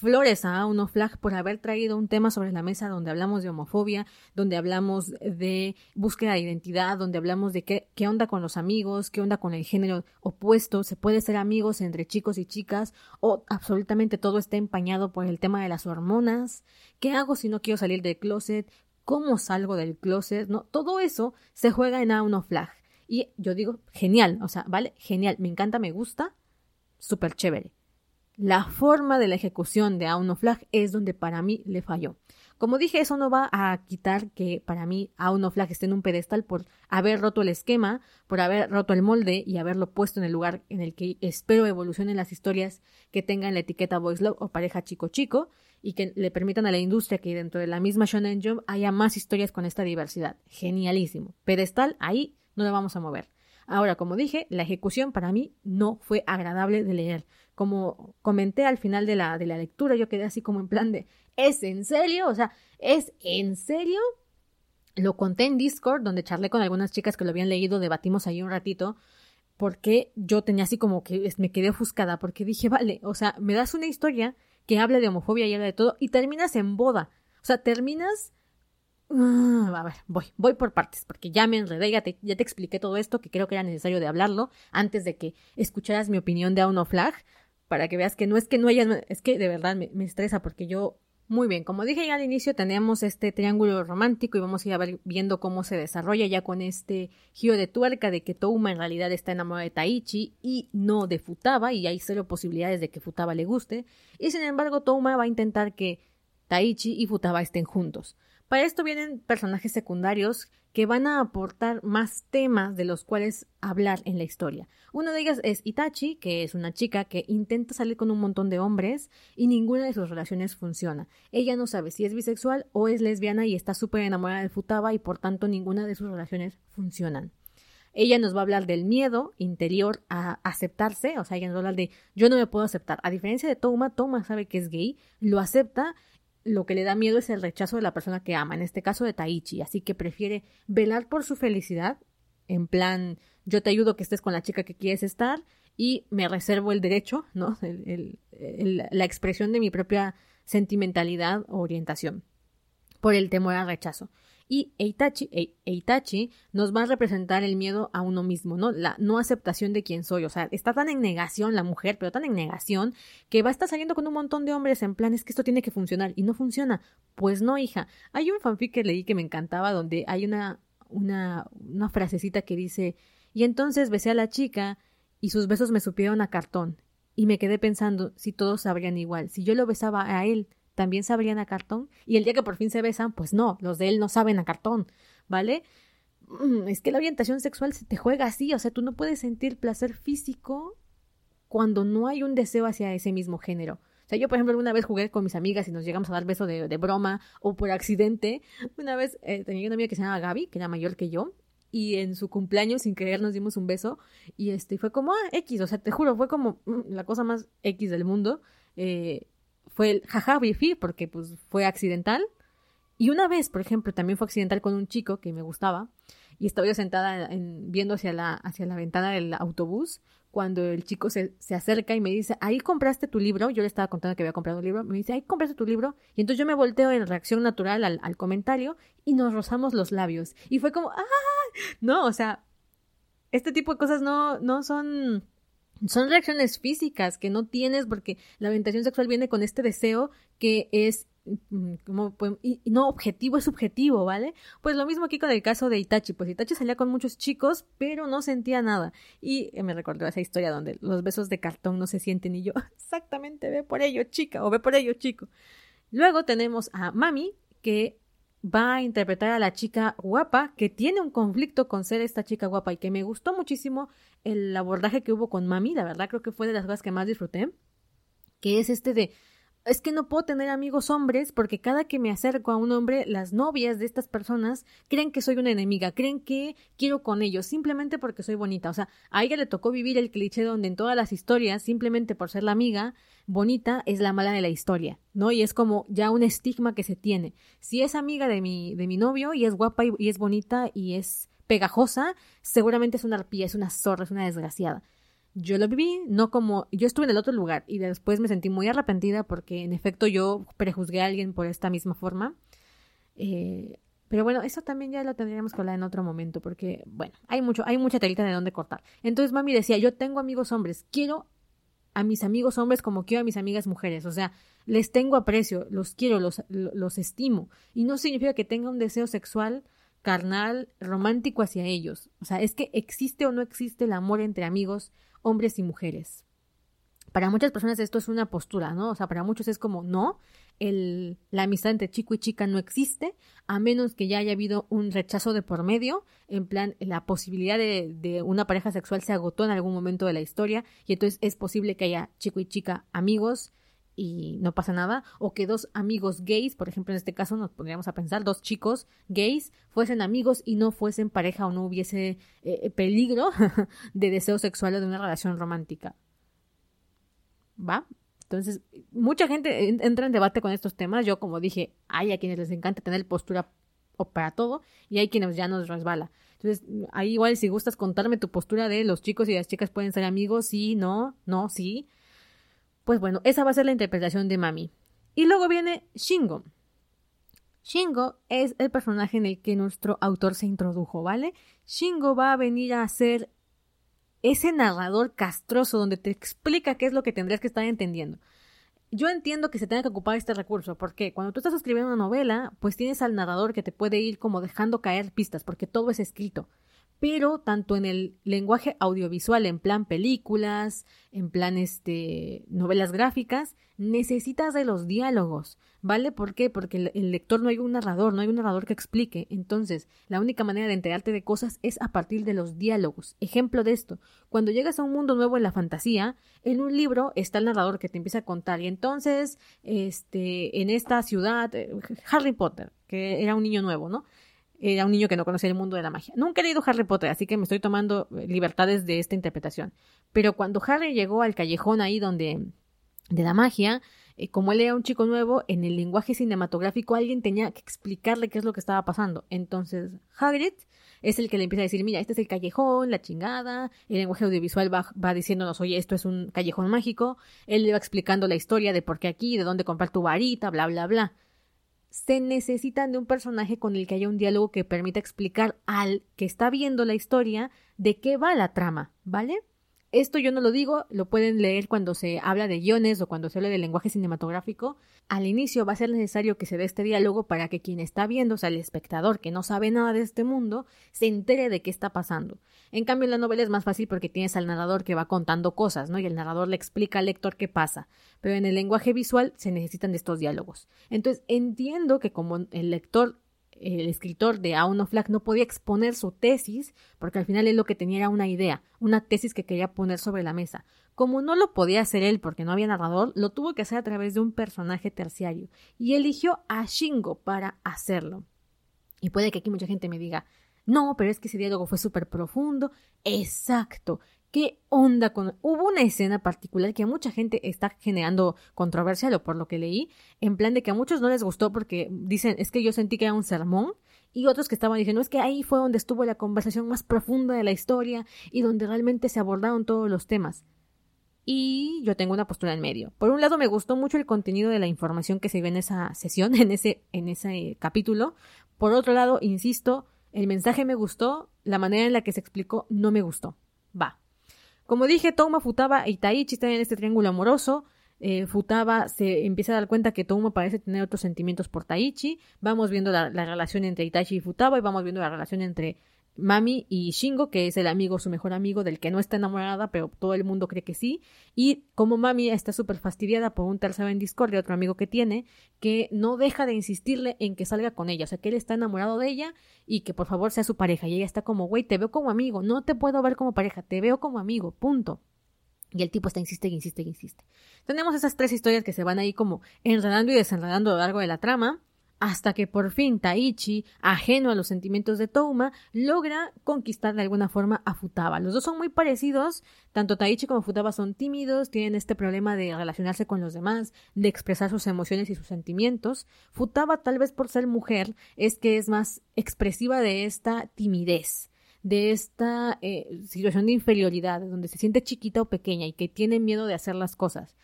[SPEAKER 1] flores a Uno Flag por haber traído un tema sobre la mesa donde hablamos de homofobia, donde hablamos de búsqueda de identidad, donde hablamos de qué, qué onda con los amigos, qué onda con el género opuesto, se puede ser amigos entre chicos y chicas o absolutamente todo está empañado por el tema de las hormonas, qué hago si no quiero salir del closet, cómo salgo del closet, no, todo eso se juega en A Uno Flag. Y yo digo, genial, o sea, vale, genial, me encanta, me gusta, súper chévere. La forma de la ejecución de Auno Flag es donde para mí le falló. Como dije, eso no va a quitar que para mí Auno Flag esté en un pedestal por haber roto el esquema, por haber roto el molde y haberlo puesto en el lugar en el que espero evolucionen las historias que tengan la etiqueta Boys Love o pareja chico-chico y que le permitan a la industria que dentro de la misma Shonen Jump haya más historias con esta diversidad. Genialísimo. Pedestal, ahí no lo vamos a mover. Ahora, como dije, la ejecución para mí no fue agradable de leer como comenté al final de la, de la lectura, yo quedé así como en plan de, ¿es en serio? O sea, ¿es en serio? Lo conté en Discord, donde charlé con algunas chicas que lo habían leído, debatimos ahí un ratito, porque yo tenía así como que me quedé ofuscada, porque dije, vale, o sea, me das una historia que habla de homofobia y habla de todo, y terminas en boda. O sea, terminas ah, a ver, voy, voy por partes, porque ya me enredé, ya te, ya te expliqué todo esto, que creo que era necesario de hablarlo antes de que escucharas mi opinión de Auno Flag para que veas que no es que no haya, es que de verdad me, estresa porque yo, muy bien, como dije ya al inicio, tenemos este triángulo romántico y vamos a ir a ver, viendo cómo se desarrolla ya con este giro de tuerca de que Touma en realidad está enamorado de Taichi y no de Futaba y hay cero posibilidades de que Futaba le guste y sin embargo Touma va a intentar que Taichi y Futaba estén juntos. Para esto vienen personajes secundarios que van a aportar más temas de los cuales hablar en la historia. Una de ellas es Itachi, que es una chica que intenta salir con un montón de hombres y ninguna de sus relaciones funciona. Ella no sabe si es bisexual o es lesbiana y está súper enamorada de Futaba y por tanto ninguna de sus relaciones funcionan. Ella nos va a hablar del miedo interior a aceptarse, o sea, ella nos va a hablar de yo no me puedo aceptar. A diferencia de Toma, Toma sabe que es gay, lo acepta lo que le da miedo es el rechazo de la persona que ama, en este caso de Taichi, así que prefiere velar por su felicidad, en plan, yo te ayudo que estés con la chica que quieres estar y me reservo el derecho, ¿no? la expresión de mi propia sentimentalidad o orientación por el temor al rechazo. Y Eitachi, e, Eitachi nos va a representar el miedo a uno mismo, ¿no? La no aceptación de quién soy. O sea, está tan en negación la mujer, pero tan en negación, que va a estar saliendo con un montón de hombres en plan, es que esto tiene que funcionar. Y no funciona. Pues no, hija. Hay un fanfic que leí que me encantaba, donde hay una, una, una frasecita que dice, y entonces besé a la chica y sus besos me supieron a cartón. Y me quedé pensando si todos sabrían igual, si yo lo besaba a él, también sabrían a cartón. Y el día que por fin se besan, pues no, los de él no saben a cartón, ¿vale? Mm, es que la orientación sexual se te juega así, o sea, tú no puedes sentir placer físico cuando no hay un deseo hacia ese mismo género. O sea, yo, por ejemplo, alguna vez jugué con mis amigas y nos llegamos a dar beso de, broma o por accidente. Una vez eh, tenía una amiga que se llamaba Gaby, que era mayor que yo, y en su cumpleaños sin querer nos dimos un beso y este fue como ah, X, o sea, te juro, fue como mm, la cosa más X del mundo. Eh, fue el jaja bifi porque pues fue accidental. Y una vez, por ejemplo, también fue accidental con un chico que me gustaba y estaba yo sentada en, viendo hacia la, hacia la ventana del autobús cuando el chico se, acerca y me dice, ahí compraste tu libro, yo le estaba contando que había comprado un libro, me dice, ahí compraste tu libro, y entonces yo me volteo en reacción natural al, al comentario y nos rozamos los labios. Y fue como, ¡ah! No, o sea, este tipo de cosas no, no son son reacciones físicas que no tienes porque la orientación sexual viene con este deseo que es mm, como, y no objetivo es subjetivo, ¿vale? Pues lo mismo aquí con el caso de Itachi, pues Itachi salía con muchos chicos, pero no sentía nada. Y me recordó esa historia donde los besos de cartón no se sienten y yo, exactamente, ve por ello, chica, o ve por ello, chico. Luego tenemos a Mami, que va a interpretar a la chica guapa, que tiene un conflicto con ser esta chica guapa y que me gustó muchísimo el abordaje que hubo con Mami, la verdad creo que fue de las cosas que más disfruté, que es este de es que no puedo tener amigos hombres porque cada que me acerco a un hombre, las novias de estas personas creen que soy una enemiga, creen que quiero con ellos simplemente porque soy bonita. O sea, a ella le tocó vivir el cliché donde en todas las historias, simplemente por ser la amiga bonita, es la mala de la historia, ¿no? Y es como ya un estigma que se tiene. Si es amiga de mi, de mi novio y es guapa y, y es bonita y es pegajosa, seguramente es una arpía, es una zorra, es una desgraciada. Yo lo viví, no como yo estuve en el otro lugar y después me sentí muy arrepentida porque en efecto yo prejuzgué a alguien por esta misma forma. Eh, pero bueno, eso también ya lo tendríamos que hablar en otro momento porque, bueno, hay mucho, hay mucha telita de dónde cortar. Entonces mami decía, yo tengo amigos hombres, quiero a mis amigos hombres como quiero a mis amigas mujeres, o sea, les tengo aprecio, los quiero, los, los estimo. Y no significa que tenga un deseo sexual carnal, romántico hacia ellos. O sea, es que existe o no existe el amor entre amigos, hombres y mujeres. Para muchas personas esto es una postura, ¿no? O sea, para muchos es como, no, el, la amistad entre chico y chica no existe, a menos que ya haya habido un rechazo de por medio, en plan, la posibilidad de, de una pareja sexual se agotó en algún momento de la historia, y entonces es posible que haya chico y chica amigos, y no pasa nada, o que dos amigos gays, por ejemplo en este caso nos podríamos a pensar, dos chicos gays fuesen amigos y no fuesen pareja o no hubiese eh, peligro de deseo sexual o de una relación romántica. ¿Va? Entonces, mucha gente entra en debate con estos temas. Yo, como dije, hay a quienes les encanta tener postura para todo y hay quienes ya nos resbala. Entonces, ahí igual si gustas contarme tu postura de los chicos y las chicas pueden ser amigos, sí, no, no, sí. Pues bueno, esa va a ser la interpretación de Mami. Y luego viene Shingo. Shingo es el personaje en el que nuestro autor se introdujo, ¿vale? Shingo va a venir a ser ese narrador castroso donde te explica qué es lo que tendrías que estar entendiendo. Yo entiendo que se tenga que ocupar este recurso, porque cuando tú estás escribiendo una novela, pues tienes al narrador que te puede ir como dejando caer pistas, porque todo es escrito pero tanto en el lenguaje audiovisual, en plan películas, en plan este, novelas gráficas, necesitas de los diálogos, ¿vale? ¿Por qué? Porque el, lector no hay un narrador, no hay un narrador que explique. Entonces, la única manera de enterarte de cosas es a partir de los diálogos. Ejemplo de esto, cuando llegas a un mundo nuevo en la fantasía, en un libro está el narrador que te empieza a contar y entonces, este, en esta ciudad, eh, Harry Potter, que era un niño nuevo, ¿no? Era un niño que no conocía el mundo de la magia. Nunca he leído Harry Potter, así que me estoy tomando eh, libertades de esta interpretación. Pero cuando Harry llegó al callejón ahí donde de la magia, eh, como él era un chico nuevo, en el lenguaje cinematográfico alguien tenía que explicarle qué es lo que estaba pasando. Entonces, Hagrid es el que le empieza a decir, mira, este es el callejón, la chingada, el lenguaje audiovisual va, va diciéndonos, oye, esto es un callejón mágico, él le va explicando la historia de por qué aquí, de dónde comprar tu varita, bla, bla, bla se necesitan de un personaje con el que haya un diálogo que permita explicar al que está viendo la historia de qué va la trama, ¿vale? Esto yo no lo digo, lo pueden leer cuando se habla de guiones o cuando se habla de lenguaje cinematográfico. Al inicio va a ser necesario que se dé este diálogo para que quien está viendo, o sea, el espectador que no sabe nada de este mundo, se entere de qué está pasando. En cambio, en la novela es más fácil porque tienes al narrador que va contando cosas, ¿no? Y el narrador le explica al lector qué pasa. Pero en el lenguaje visual se necesitan de estos diálogos. Entonces, entiendo que como el lector el escritor de Aun of no podía exponer su tesis, porque al final él lo que tenía era una idea, una tesis que quería poner sobre la mesa. Como no lo podía hacer él porque no había narrador, lo tuvo que hacer a través de un personaje terciario, y eligió a Shingo para hacerlo. Y puede que aquí mucha gente me diga, no, pero es que ese diálogo fue súper profundo. Exacto. ¿Qué onda con.? Hubo una escena particular que mucha gente está generando controversia, lo por lo que leí, en plan de que a muchos no les gustó porque dicen, es que yo sentí que era un sermón, y otros que estaban diciendo, es que ahí fue donde estuvo la conversación más profunda de la historia y donde realmente se abordaron todos los temas. Y yo tengo una postura en medio. Por un lado, me gustó mucho el contenido de la información que se ve en esa sesión, en ese, en ese capítulo. Por otro lado, insisto, el mensaje me gustó, la manera en la que se explicó no me gustó. Va, como dije, Touma Futaba y Taichi están en este triángulo amoroso. eh, Futaba se empieza a dar cuenta que Touma parece tener otros sentimientos por Taichi. Vamos viendo la, la, relación entre Itachi y Futaba y vamos viendo la relación entre Mami y Shingo, que es el amigo, su mejor amigo, del que no está enamorada, pero todo el mundo cree que sí. Y como Mami está súper fastidiada por un tercero en Discord de otro amigo que tiene, que no deja de insistirle en que salga con ella. O sea, que él está enamorado de ella y que por favor sea su pareja. Y ella está como, güey, te veo como amigo, no te puedo ver como pareja, te veo como amigo, punto. Y el tipo está insiste, insiste, insiste. Tenemos esas tres historias que se van ahí como enredando y desenredando a lo largo de la trama hasta que por fin Taichi, ajeno a los sentimientos de Touma, logra conquistar de alguna forma a Futaba. Los dos son muy parecidos, tanto Taichi como Futaba son tímidos, tienen este problema de relacionarse con los demás, de expresar sus emociones y sus sentimientos. Futaba, tal vez por ser mujer, es que es más expresiva de esta timidez de esta eh, situación de inferioridad, donde se siente chiquita o pequeña y que tiene miedo de hacer las cosas.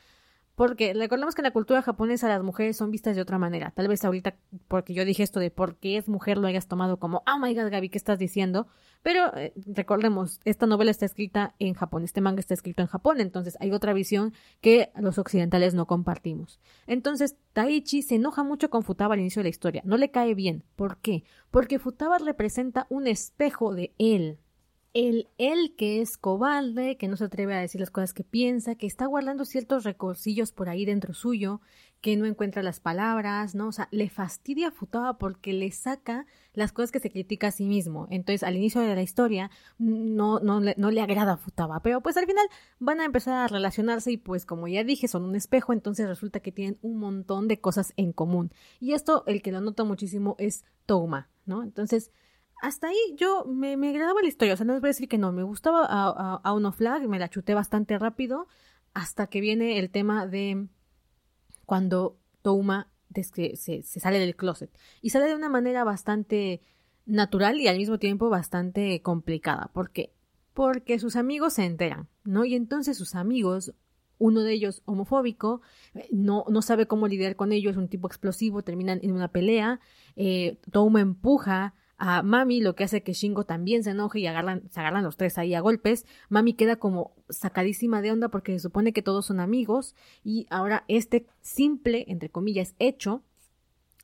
[SPEAKER 1] Porque recordemos que en la cultura japonesa las mujeres son vistas de otra manera. Tal vez ahorita, porque yo dije esto de por qué es mujer, lo hayas tomado como, oh my god, Gaby, ¿qué estás diciendo? Pero eh, recordemos, esta novela está escrita en Japón, este manga está escrito en Japón, entonces hay otra visión que los occidentales no compartimos. Entonces, Taichi se enoja mucho con Futaba al inicio de la historia. No le cae bien. ¿Por qué? Porque Futaba representa un espejo de él, el que es cobarde, que no se atreve a decir las cosas que piensa, que está guardando ciertos recorcillos por ahí dentro suyo, que no encuentra las palabras, ¿no? O sea, le fastidia a Futaba porque le saca las cosas que se critica a sí mismo. Entonces, al inicio de la historia, no, no, no le agrada a Futaba, pero pues al final van a empezar a relacionarse y pues como ya dije, son un espejo, entonces resulta que tienen un montón de cosas en común. Y esto, el que lo nota muchísimo es Touma, ¿no? Entonces, hasta ahí yo me, me, agradaba la historia, o sea, no les voy a decir que no, me gustaba a, Uno Flag, me la chuté bastante rápido, hasta que viene el tema de cuando Touma se, se, sale del closet. Y sale de una manera bastante natural y al mismo tiempo bastante complicada. ¿Por qué? Porque sus amigos se enteran, ¿no? Y entonces sus amigos, uno de ellos homofóbico, eh, no, no sabe cómo lidiar con ello, es un tipo explosivo, terminan en una pelea, eh, Touma empuja a Mami, lo que hace que Shingo también se enoje y se agarran los tres ahí a golpes. Mami queda como sacadísima de onda porque se supone que todos son amigos y ahora este simple, entre comillas, hecho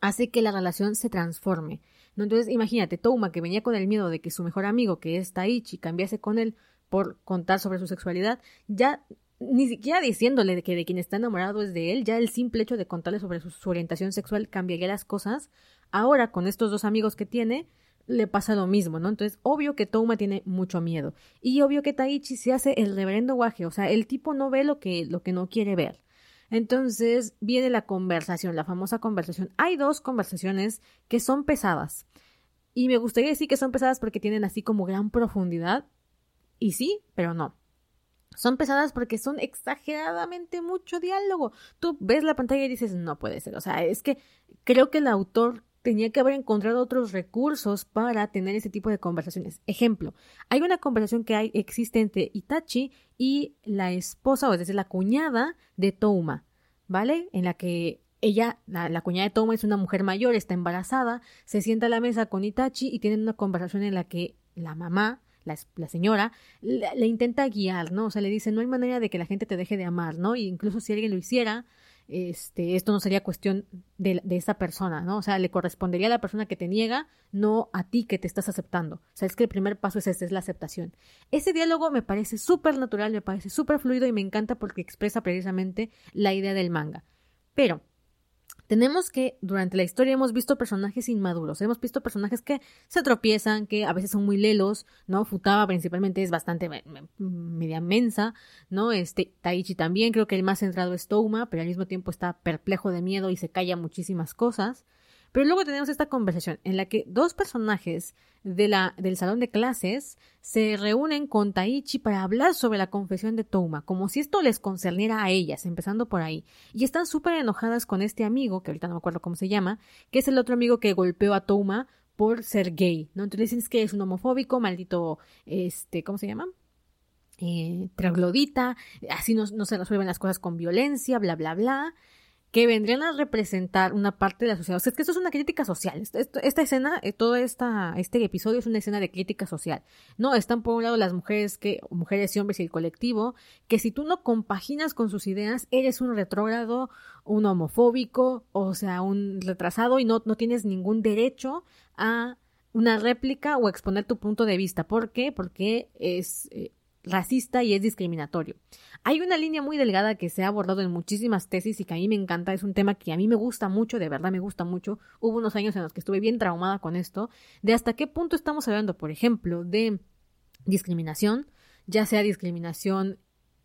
[SPEAKER 1] hace que la relación se transforme. ¿no? Entonces imagínate, Touma que venía con el miedo de que su mejor amigo, que es Taichi, cambiase con él por contar sobre su sexualidad, ya ni siquiera diciéndole que de quien está enamorado es de él, ya el simple hecho de contarle sobre su, su orientación sexual cambiaría las cosas. Ahora, con estos dos amigos que tiene, le pasa lo mismo, ¿no? Entonces, obvio que Touma tiene mucho miedo. Y obvio que Taichi se hace el reverendo guaje, o sea, el tipo no ve lo que, lo que no quiere ver. Entonces viene la conversación, la famosa conversación. Hay dos conversaciones que son pesadas. Y me gustaría decir que son pesadas porque tienen así como gran profundidad. Y sí, pero no. Son pesadas porque son exageradamente mucho diálogo. Tú ves la pantalla y dices, no puede ser. O sea, es que creo que el autor tenía que haber encontrado otros recursos para tener ese tipo de conversaciones. Ejemplo, hay una conversación que hay, existe entre Itachi y la esposa, o es decir, la cuñada de Touma, ¿vale? En la que ella, la, cuñada de Touma es una mujer mayor, está embarazada, se sienta a la mesa con Itachi y tienen una conversación en la que la mamá, la, la señora, le, intenta guiar, ¿no? O sea, le dice, no hay manera de que la gente te deje de amar, ¿no? Y incluso si alguien lo hiciera, este, esto no sería cuestión de, esa persona, ¿no? O sea, le correspondería a la persona que te niega, no a ti que te estás aceptando. O sea, es que el primer paso es ese, es la aceptación. Ese diálogo me parece súper natural, me parece súper fluido y me encanta porque expresa precisamente la idea del manga. Pero, tenemos que durante la historia hemos visto personajes inmaduros, hemos visto personajes que se tropiezan, que a veces son muy lelos, ¿no? Futaba principalmente es bastante media mensa, ¿no? Este Taichi también, creo que el más centrado es Touma, pero al mismo tiempo está perplejo de miedo y se calla muchísimas cosas. Pero luego tenemos esta conversación en la que dos personajes de la, del salón de clases se reúnen con Taichi para hablar sobre la confesión de Touma, como si esto les concerniera a ellas, empezando por ahí. Y están súper enojadas con este amigo, que ahorita no me acuerdo cómo se llama, que es el otro amigo que golpeó a Touma por ser gay, ¿no? Entonces dicen que es un homofóbico, maldito, este, ¿cómo se llama? Eh, traglodita, así no, no se resuelven las cosas con violencia, bla, bla, bla. Que vendrían a representar una parte de la sociedad. O sea, es que esto es una crítica social. Esta, escena, eh, todo esta, este episodio es una escena de crítica social. No, están por un lado las mujeres que, mujeres y hombres y el colectivo, que si tú no compaginas con sus ideas, eres un retrógrado, un homofóbico, o sea, un retrasado y no, no tienes ningún derecho a una réplica o exponer tu punto de vista. ¿Por qué? Porque es eh, racista y es discriminatorio. Hay una línea muy delgada que se ha abordado en muchísimas tesis y que a mí me encanta, es un tema que a mí me gusta mucho, de verdad me gusta mucho. Hubo unos años en los que estuve bien traumada con esto, de hasta qué punto estamos hablando, por ejemplo, de discriminación, ya sea discriminación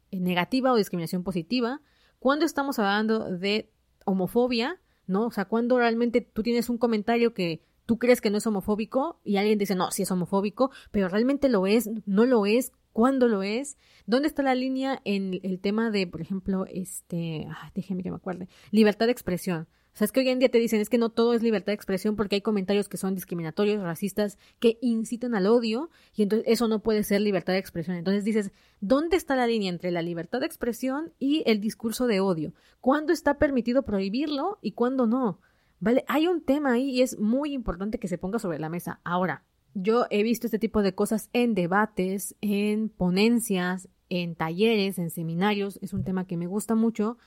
[SPEAKER 1] eh, negativa o discriminación positiva, cuando estamos hablando de homofobia, ¿no? O sea, cuando realmente tú tienes un comentario que tú crees que no es homofóbico y alguien dice, no, sí es homofóbico, pero realmente lo es, no lo es, cuándo lo es, dónde está la línea en el tema de, por ejemplo, este, déjeme que me acuerde, libertad de expresión. O sea, es que hoy en día te dicen es que no todo es libertad de expresión porque hay comentarios que son discriminatorios, racistas, que incitan al odio y entonces eso no puede ser libertad de expresión. Entonces dices, ¿dónde está la línea entre la libertad de expresión y el discurso de odio? ¿Cuándo está permitido prohibirlo y cuándo no? ¿Vale? Hay un tema ahí y es muy importante que se ponga sobre la mesa. Ahora, yo he visto este tipo de cosas en debates, en ponencias, en talleres, en seminarios. Es un tema que me gusta mucho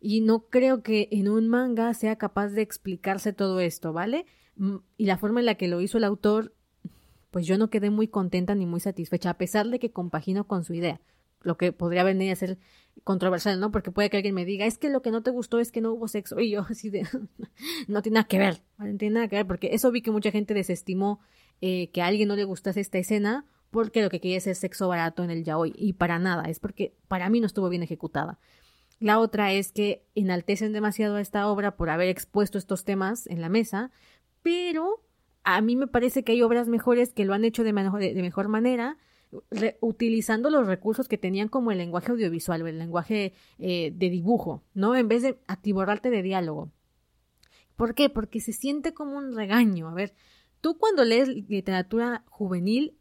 [SPEAKER 1] y no creo que en un manga sea capaz de explicarse todo esto, ¿vale? Mm, y la forma en la que lo hizo el autor, pues yo no quedé muy contenta ni muy satisfecha, a pesar de que compagino con su idea lo que podría venir a ser controversial, ¿no? Porque puede que alguien me diga, es que lo que no te gustó es que no hubo sexo. Y yo así de, no tiene nada que ver, no tiene nada que ver, porque eso vi que mucha gente desestimó eh, que a alguien no le gustase esta escena porque lo que quería es sexo barato en el yaoi. Y para nada, es porque para mí no estuvo bien ejecutada. La otra es que enaltecen demasiado a esta obra por haber expuesto estos temas en la mesa, pero a mí me parece que hay obras mejores que lo han hecho de, de mejor manera utilizando los recursos que tenían como el lenguaje audiovisual o el lenguaje eh, de dibujo, ¿no? En vez de atiborrarte de diálogo. ¿Por qué? Porque se siente como un regaño. A ver, tú cuando lees literatura juvenil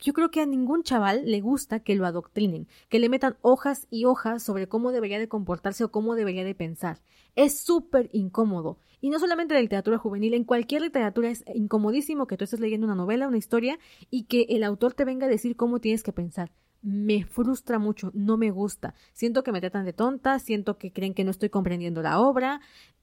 [SPEAKER 1] yo creo que a ningún chaval le gusta que lo adoctrinen, que le metan hojas y hojas sobre cómo debería de comportarse o cómo debería de pensar. Es súper incómodo. Y no solamente en la literatura juvenil, en cualquier literatura es incomodísimo que tú estés leyendo una novela, una historia, y que el autor te venga a decir cómo tienes que pensar me frustra mucho, no me gusta. Siento que me tratan de tonta, siento que creen que no estoy comprendiendo la obra,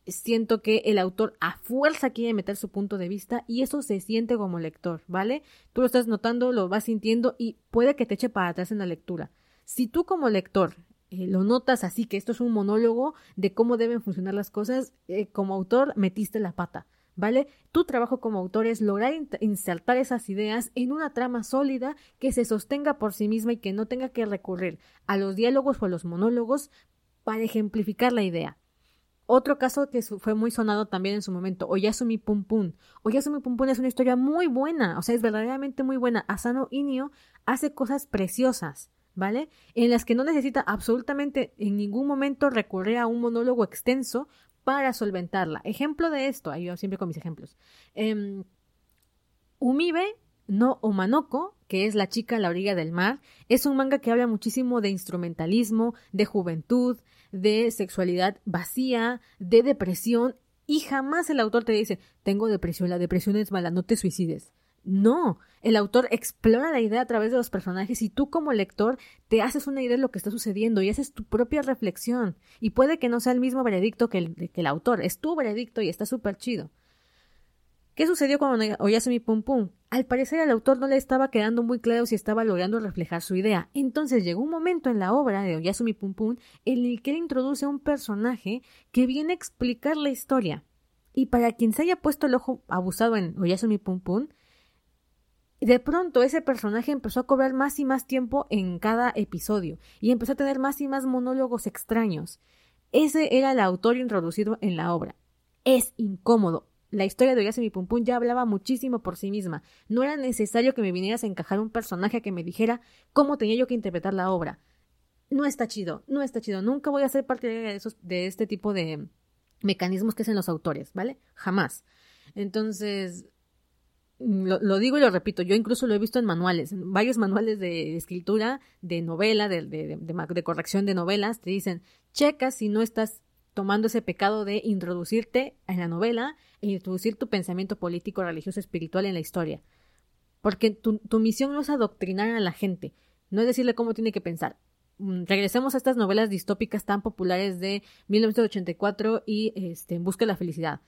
[SPEAKER 1] siento que el autor a fuerza quiere meter su punto de vista y eso se siente como lector, ¿vale? Tú lo estás notando, lo vas sintiendo y puede que te eche para atrás en la lectura. Si tú como lector eh, lo notas así, que esto es un monólogo de cómo deben funcionar las cosas, eh, como autor metiste la pata. ¿vale? Tu trabajo como autor es lograr insertar esas ideas en una trama sólida que se sostenga por sí misma y que no tenga que recurrir a los diálogos o a los monólogos para ejemplificar la idea. Otro caso que fue muy sonado también en su momento, Oyasumi Pum Pum. Oyasumi Pum Pum es una historia muy buena, o sea, es verdaderamente muy buena. Asano Inio hace cosas preciosas, ¿vale? En las que no necesita absolutamente en ningún momento recurrir a un monólogo extenso para solventarla. Ejemplo de esto, yo siempre con mis ejemplos. Eh, Umibe no Omanoko, que es la chica a la orilla del mar, es un manga que habla muchísimo de instrumentalismo, de juventud, de sexualidad vacía, de depresión, y jamás el autor te dice, tengo depresión, la depresión es mala, no te suicides. No, el autor explora la idea a través de los personajes y tú como lector te haces una idea de lo que está sucediendo y haces tu propia reflexión. Y puede que no sea el mismo veredicto que el, que el autor, es tu veredicto y está súper chido. ¿Qué sucedió con Oyasumi Pum Pum? Al parecer al autor no le estaba quedando muy claro si estaba logrando reflejar su idea. Entonces llegó un momento en la obra de Oyasumi Pum Pum en el que él introduce a un personaje que viene a explicar la historia. Y para quien se haya puesto el ojo abusado en Oyasumi Pum Pum, de pronto ese personaje empezó a cobrar más y más tiempo en cada episodio y empezó a tener más y más monólogos extraños. Ese era el autor introducido en la obra. Es incómodo. La historia de Oyasumi Pum Pum ya hablaba muchísimo por sí misma. No era necesario que me vinieras a encajar un personaje que me dijera cómo tenía yo que interpretar la obra. No está chido, no está chido. Nunca voy a ser parte de, esos, de este tipo de mecanismos que hacen los autores, ¿vale? Jamás. Entonces, lo, digo y lo repito, yo incluso lo he visto en manuales, en varios manuales de escritura, de novela, de, de, de, corrección de novelas, te dicen, checa si no estás tomando ese pecado de introducirte en la novela e introducir tu pensamiento político, religioso, espiritual en la historia. Porque tu, tu misión no es adoctrinar a la gente, no es decirle cómo tiene que pensar. Mm, regresemos a estas novelas distópicas tan populares de 1984 y este, En busca de la felicidad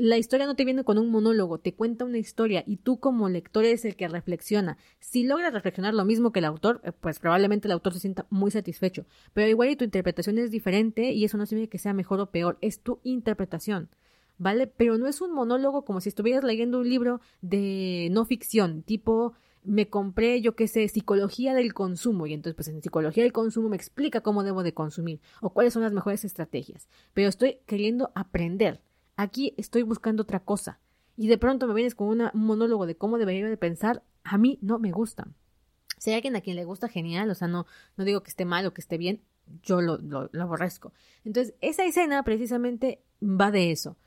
[SPEAKER 1] la historia no te viene con un monólogo, te cuenta una historia y tú como lector eres el que reflexiona. Si logras reflexionar lo mismo que el autor, eh, pues probablemente el autor se sienta muy satisfecho. Pero igual y tu interpretación es diferente y eso no significa que sea mejor o peor, es tu interpretación. ¿Vale? Pero no es un monólogo como si estuvieras leyendo un libro de no ficción, tipo me compré, yo qué sé, psicología del consumo y entonces pues en psicología del consumo me explica cómo debo de consumir o cuáles son las mejores estrategias. Pero estoy queriendo aprender, Aquí estoy buscando otra cosa. Y de pronto me vienes con un monólogo de cómo debería de pensar. A mí no me gusta. Si hay alguien a quien le gusta, genial. O sea, no, no digo que esté mal o que esté bien. Yo lo, lo, aborrezco. Entonces, esa escena precisamente va de eso.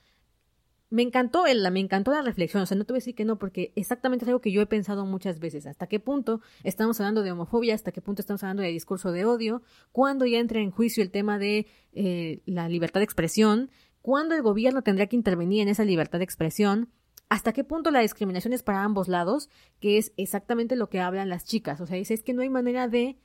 [SPEAKER 1] Me encantó el, me encantó la reflexión, o sea, no te voy a decir que no, porque exactamente es algo que yo he pensado muchas veces. ¿Hasta qué punto estamos hablando de homofobia? ¿Hasta qué punto estamos hablando de discurso de odio? ¿Cuándo ya entra en juicio el tema de eh, la libertad de expresión? ¿Cuándo el gobierno tendrá que intervenir en esa libertad de expresión? ¿Hasta qué punto la discriminación es para ambos lados? Que es exactamente lo que hablan las chicas. O sea, dice, es que no hay manera de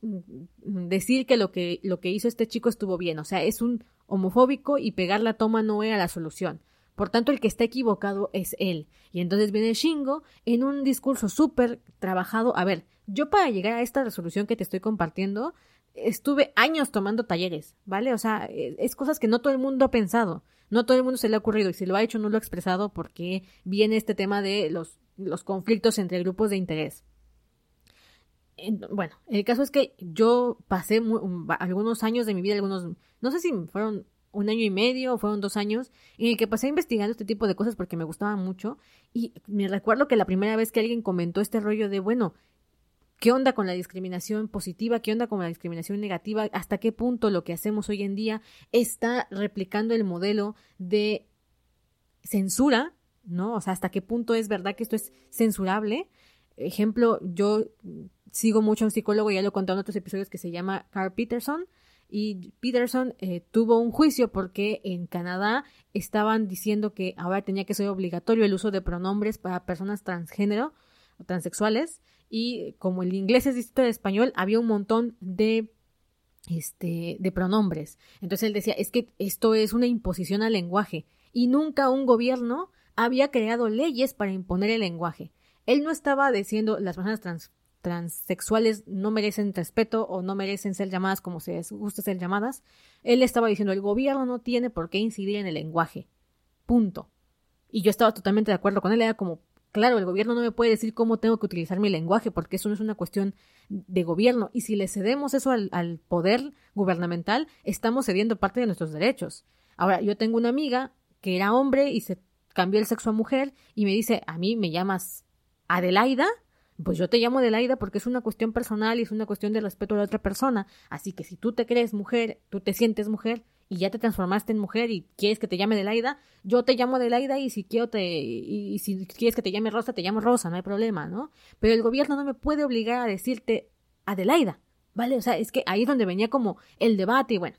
[SPEAKER 1] mm, decir que lo que, lo que hizo este chico estuvo bien. O sea, es un homofóbico y pegar la toma no era la solución. Por tanto, el que está equivocado es él. Y entonces viene Shingo en un discurso súper trabajado. A ver, yo para llegar a esta resolución que te estoy compartiendo, estuve años tomando talleres, ¿vale? O sea, e, es cosas que no todo el mundo ha pensado, no todo el mundo se le ha ocurrido y si lo ha hecho no lo ha expresado porque viene este tema de los, los conflictos entre grupos de interés. Bueno, el caso es que yo pasé algunos años de mi vida, algunos, no sé si fueron un año y medio o fueron dos años, en el que pasé investigando este tipo de cosas porque me gustaba mucho y me recuerdo que la primera vez que alguien comentó este rollo de, bueno, ¿Qué onda con la discriminación positiva? ¿Qué onda con la discriminación negativa? ¿Hasta qué punto lo que hacemos hoy en día está replicando el modelo de censura? ¿No? O sea, ¿hasta qué punto es verdad que esto es censurable? Ejemplo, yo sigo mucho a un psicólogo, ya lo he contado en otros episodios, que se llama Carl Peterson. Y Peterson eh, tuvo un juicio porque en Canadá estaban diciendo que ahora tenía que ser obligatorio el uso de pronombres para personas transgénero o transexuales y como el inglés es distinto del español, había un montón de este de pronombres. Entonces él decía, es que esto es una imposición al lenguaje y nunca un gobierno había creado leyes para imponer el lenguaje. Él no estaba diciendo las personas trans, transexuales no merecen respeto o no merecen ser llamadas como se les gusta ser llamadas. Él estaba diciendo el gobierno no tiene por qué incidir en el lenguaje. Punto. Y yo estaba totalmente de acuerdo con él. Era como, Claro, el gobierno no me puede decir cómo tengo que utilizar mi lenguaje, porque eso no es una cuestión de gobierno. Y si le cedemos eso al, poder gubernamental, estamos cediendo parte de nuestros derechos. Ahora, yo tengo una amiga que era hombre y se cambió el sexo a mujer y me dice, a mí me llamas Adelaida, pues yo te llamo Adelaida porque es una cuestión personal y es una cuestión de respeto a la otra persona. Así que si tú te crees mujer, tú te sientes mujer, y ya te transformaste en mujer y quieres que te llame Delaida, yo te llamo Delaida y si quiero te y, si quieres que te llame Rosa, te llamo Rosa, no hay problema, ¿no? Pero el gobierno no me puede obligar a decirte Adelaida, ¿vale? O sea, es que ahí es donde venía como el debate y bueno,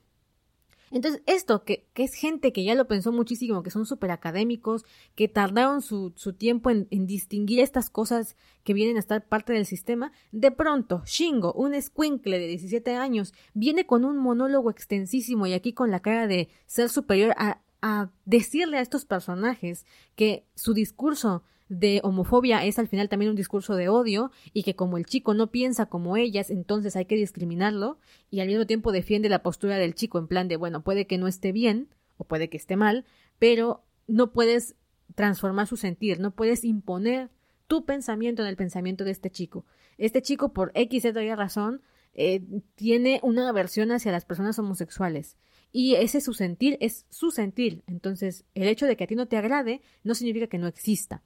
[SPEAKER 1] entonces, esto, que, que, es gente que ya lo pensó muchísimo, que son súper académicos, que tardaron su, su tiempo en, en, distinguir estas cosas que vienen a estar parte del sistema, de pronto, Shingo, un escuincle de 17 años, viene con un monólogo extensísimo y aquí con la cara de ser superior a, a decirle a estos personajes que su discurso de homofobia es al final también un discurso de odio y que como el chico no piensa como ellas, entonces hay que discriminarlo y al mismo tiempo defiende la postura del chico en plan de, bueno, puede que no esté bien o puede que esté mal, pero no puedes transformar su sentir, no puedes imponer tu pensamiento en el pensamiento de este chico. Este chico, por X y razón, eh, tiene una aversión hacia las personas homosexuales. Y ese su sentir es su sentir. Entonces, el hecho de que a ti no te agrade no significa que no exista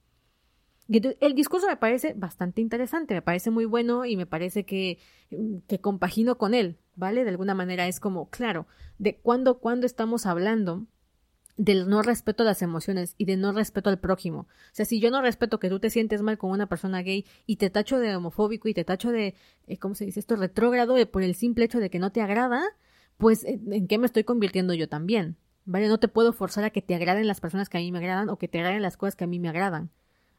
[SPEAKER 1] el discurso me parece bastante interesante, me parece muy bueno y me parece que, mm, que compagino con él, ¿vale? De alguna manera es como, claro, de cuándo, cuando estamos hablando del no respeto a las emociones y de no respeto al prójimo. O sea, si yo no respeto que tú te sientes mal con una persona gay y te tacho de homofóbico y te tacho de, eh, ¿cómo se dice esto?, retrógrado por el simple hecho de que no te agrada, pues ¿en qué me estoy convirtiendo yo también? ¿Vale? No te puedo forzar a que te agraden las personas que a mí me agradan o que te agraden las cosas que a mí me agradan,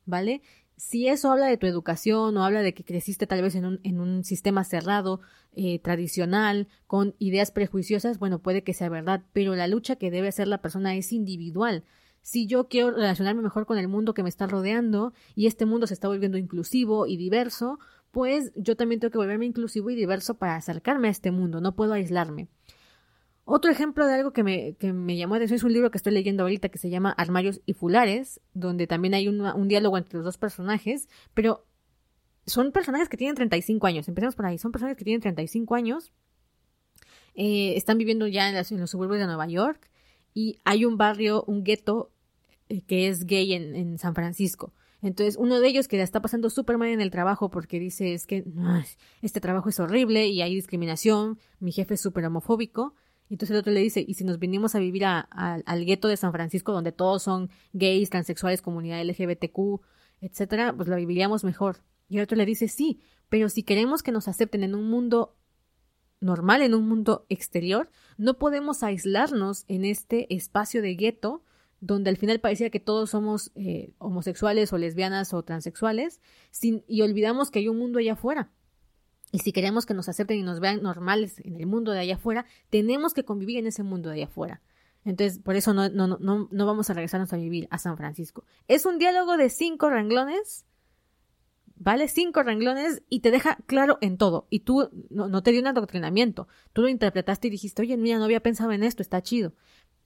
[SPEAKER 1] ¿vale? Si eso habla de tu educación o habla de que creciste tal vez en un, en un sistema cerrado, eh, tradicional, con ideas prejuiciosas, bueno, puede que sea verdad, pero la lucha que debe hacer la persona es individual. Si yo quiero relacionarme mejor con el mundo que me está rodeando y este mundo se está volviendo inclusivo y diverso, pues yo también tengo que volverme inclusivo y diverso para acercarme a este mundo, no puedo aislarme. Otro ejemplo de algo que me, que me llamó la atención es un libro que estoy leyendo ahorita que se llama Armarios y Fulares, donde también hay un diálogo entre los dos personajes, pero son personajes que tienen 35 años, empecemos por ahí, son personajes que tienen 35 años, eh, están viviendo ya en, en, los suburbios de Nueva York y hay un barrio, un gueto eh, que es gay en, en, San Francisco. Entonces, uno de ellos que la está pasando súper mal en el trabajo porque dice es que este trabajo es horrible y hay discriminación, mi jefe es súper homofóbico, y entonces el otro le dice, ¿y si nos venimos a vivir al gueto de San Francisco, donde todos son gays, transexuales, comunidad LGBTQ, etcétera, pues lo viviríamos mejor? Y el otro le dice, sí, pero si queremos que nos acepten en un mundo normal, en un mundo exterior, no podemos aislarnos en este espacio de gueto donde al final parecía que todos somos eh, homosexuales o lesbianas o transexuales, y olvidamos que hay un mundo allá afuera. Y si queremos que nos acepten y nos vean normales en el mundo de allá afuera, tenemos que convivir en ese mundo de allá afuera. Entonces, por eso no, no, no, no vamos a regresarnos a vivir a San Francisco. Es un diálogo de cinco renglones, ¿vale? Cinco renglones y te deja claro en todo. Y tú no, no te dio un adoctrinamiento. Tú lo interpretaste y dijiste, oye, mira, no había pensado en esto, está chido.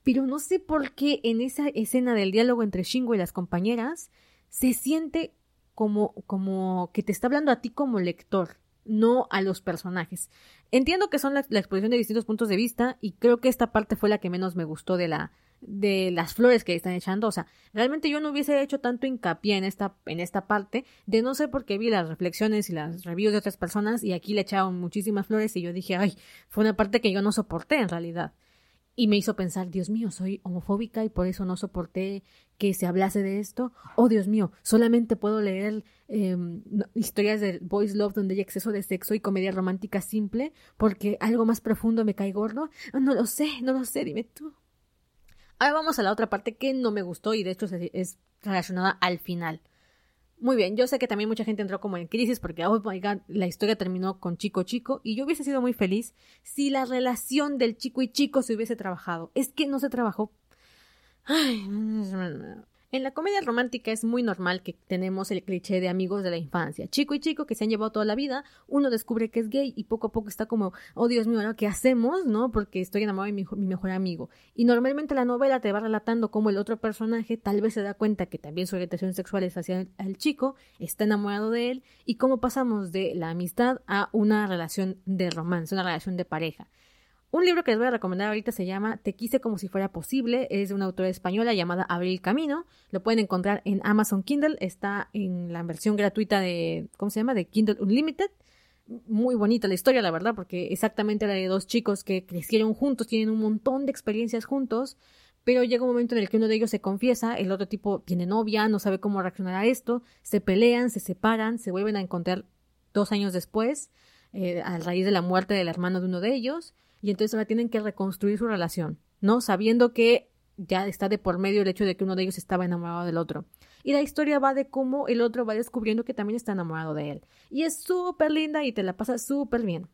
[SPEAKER 1] Pero no sé por qué en esa escena del diálogo entre Shingo y las compañeras se siente como, como que te está hablando a ti como lector no a los personajes. Entiendo que son la, exposición de distintos puntos de vista y creo que esta parte fue la que menos me gustó de la de las flores que están echando, o sea, realmente yo no hubiese hecho tanto hincapié en esta en esta parte de no sé por qué vi las reflexiones y las reviews de otras personas y aquí le echaron muchísimas flores y yo dije, "Ay, fue una parte que yo no soporté en realidad." Y me hizo pensar, Dios mío, soy homofóbica y por eso no soporté que se hablase de esto. Oh, Dios mío, solamente puedo leer em, historias de boys love donde hay exceso de sexo y comedia romántica simple porque algo más profundo me cae gordo. No lo sé, no lo sé, dime tú. Ahora vamos a la otra parte que no me gustó y de hecho es relacionada al final. Muy bien, yo sé que también mucha gente entró como en crisis porque, oh la historia terminó con chico chico y yo hubiese sido muy feliz si la relación del chico y chico se hubiese trabajado. Es que no se trabajó. Ay, en la comedia romántica es muy normal que tenemos el cliché de amigos de la infancia, chico y chico que se han llevado toda la vida, uno descubre que es gay y poco a poco está como, oh Dios mío, ¿qué hacemos? ¿No? Porque estoy enamorado de mi, mejor amigo. Y normalmente la novela te va relatando cómo el otro personaje tal vez se da cuenta que también su orientación sexual es hacia el chico, está enamorado de él y cómo pasamos de la amistad a una relación de romance, una relación de pareja. Un libro que les voy a recomendar ahorita se llama Te quise como si fuera posible, es de una autora española llamada Abril Camino, lo pueden encontrar en Amazon Kindle, está en la versión gratuita de, ¿cómo se llama? De Kindle Unlimited. Muy bonita la historia, la verdad, porque exactamente la de dos chicos que crecieron juntos, tienen un montón de experiencias juntos, pero llega un momento en el que uno de ellos se confiesa, el otro tipo tiene novia, no sabe cómo reaccionar a esto, se pelean, se separan, se vuelven a encontrar dos años después, eh, a raíz de la muerte del hermano de uno de ellos, y entonces ahora tienen que reconstruir su relación, ¿no? Sabiendo que ya está de por medio el hecho de que uno de ellos estaba enamorado del otro. Y la historia va de cómo el otro va descubriendo que también está enamorado de él. Y es súper linda y te la pasa súper bien.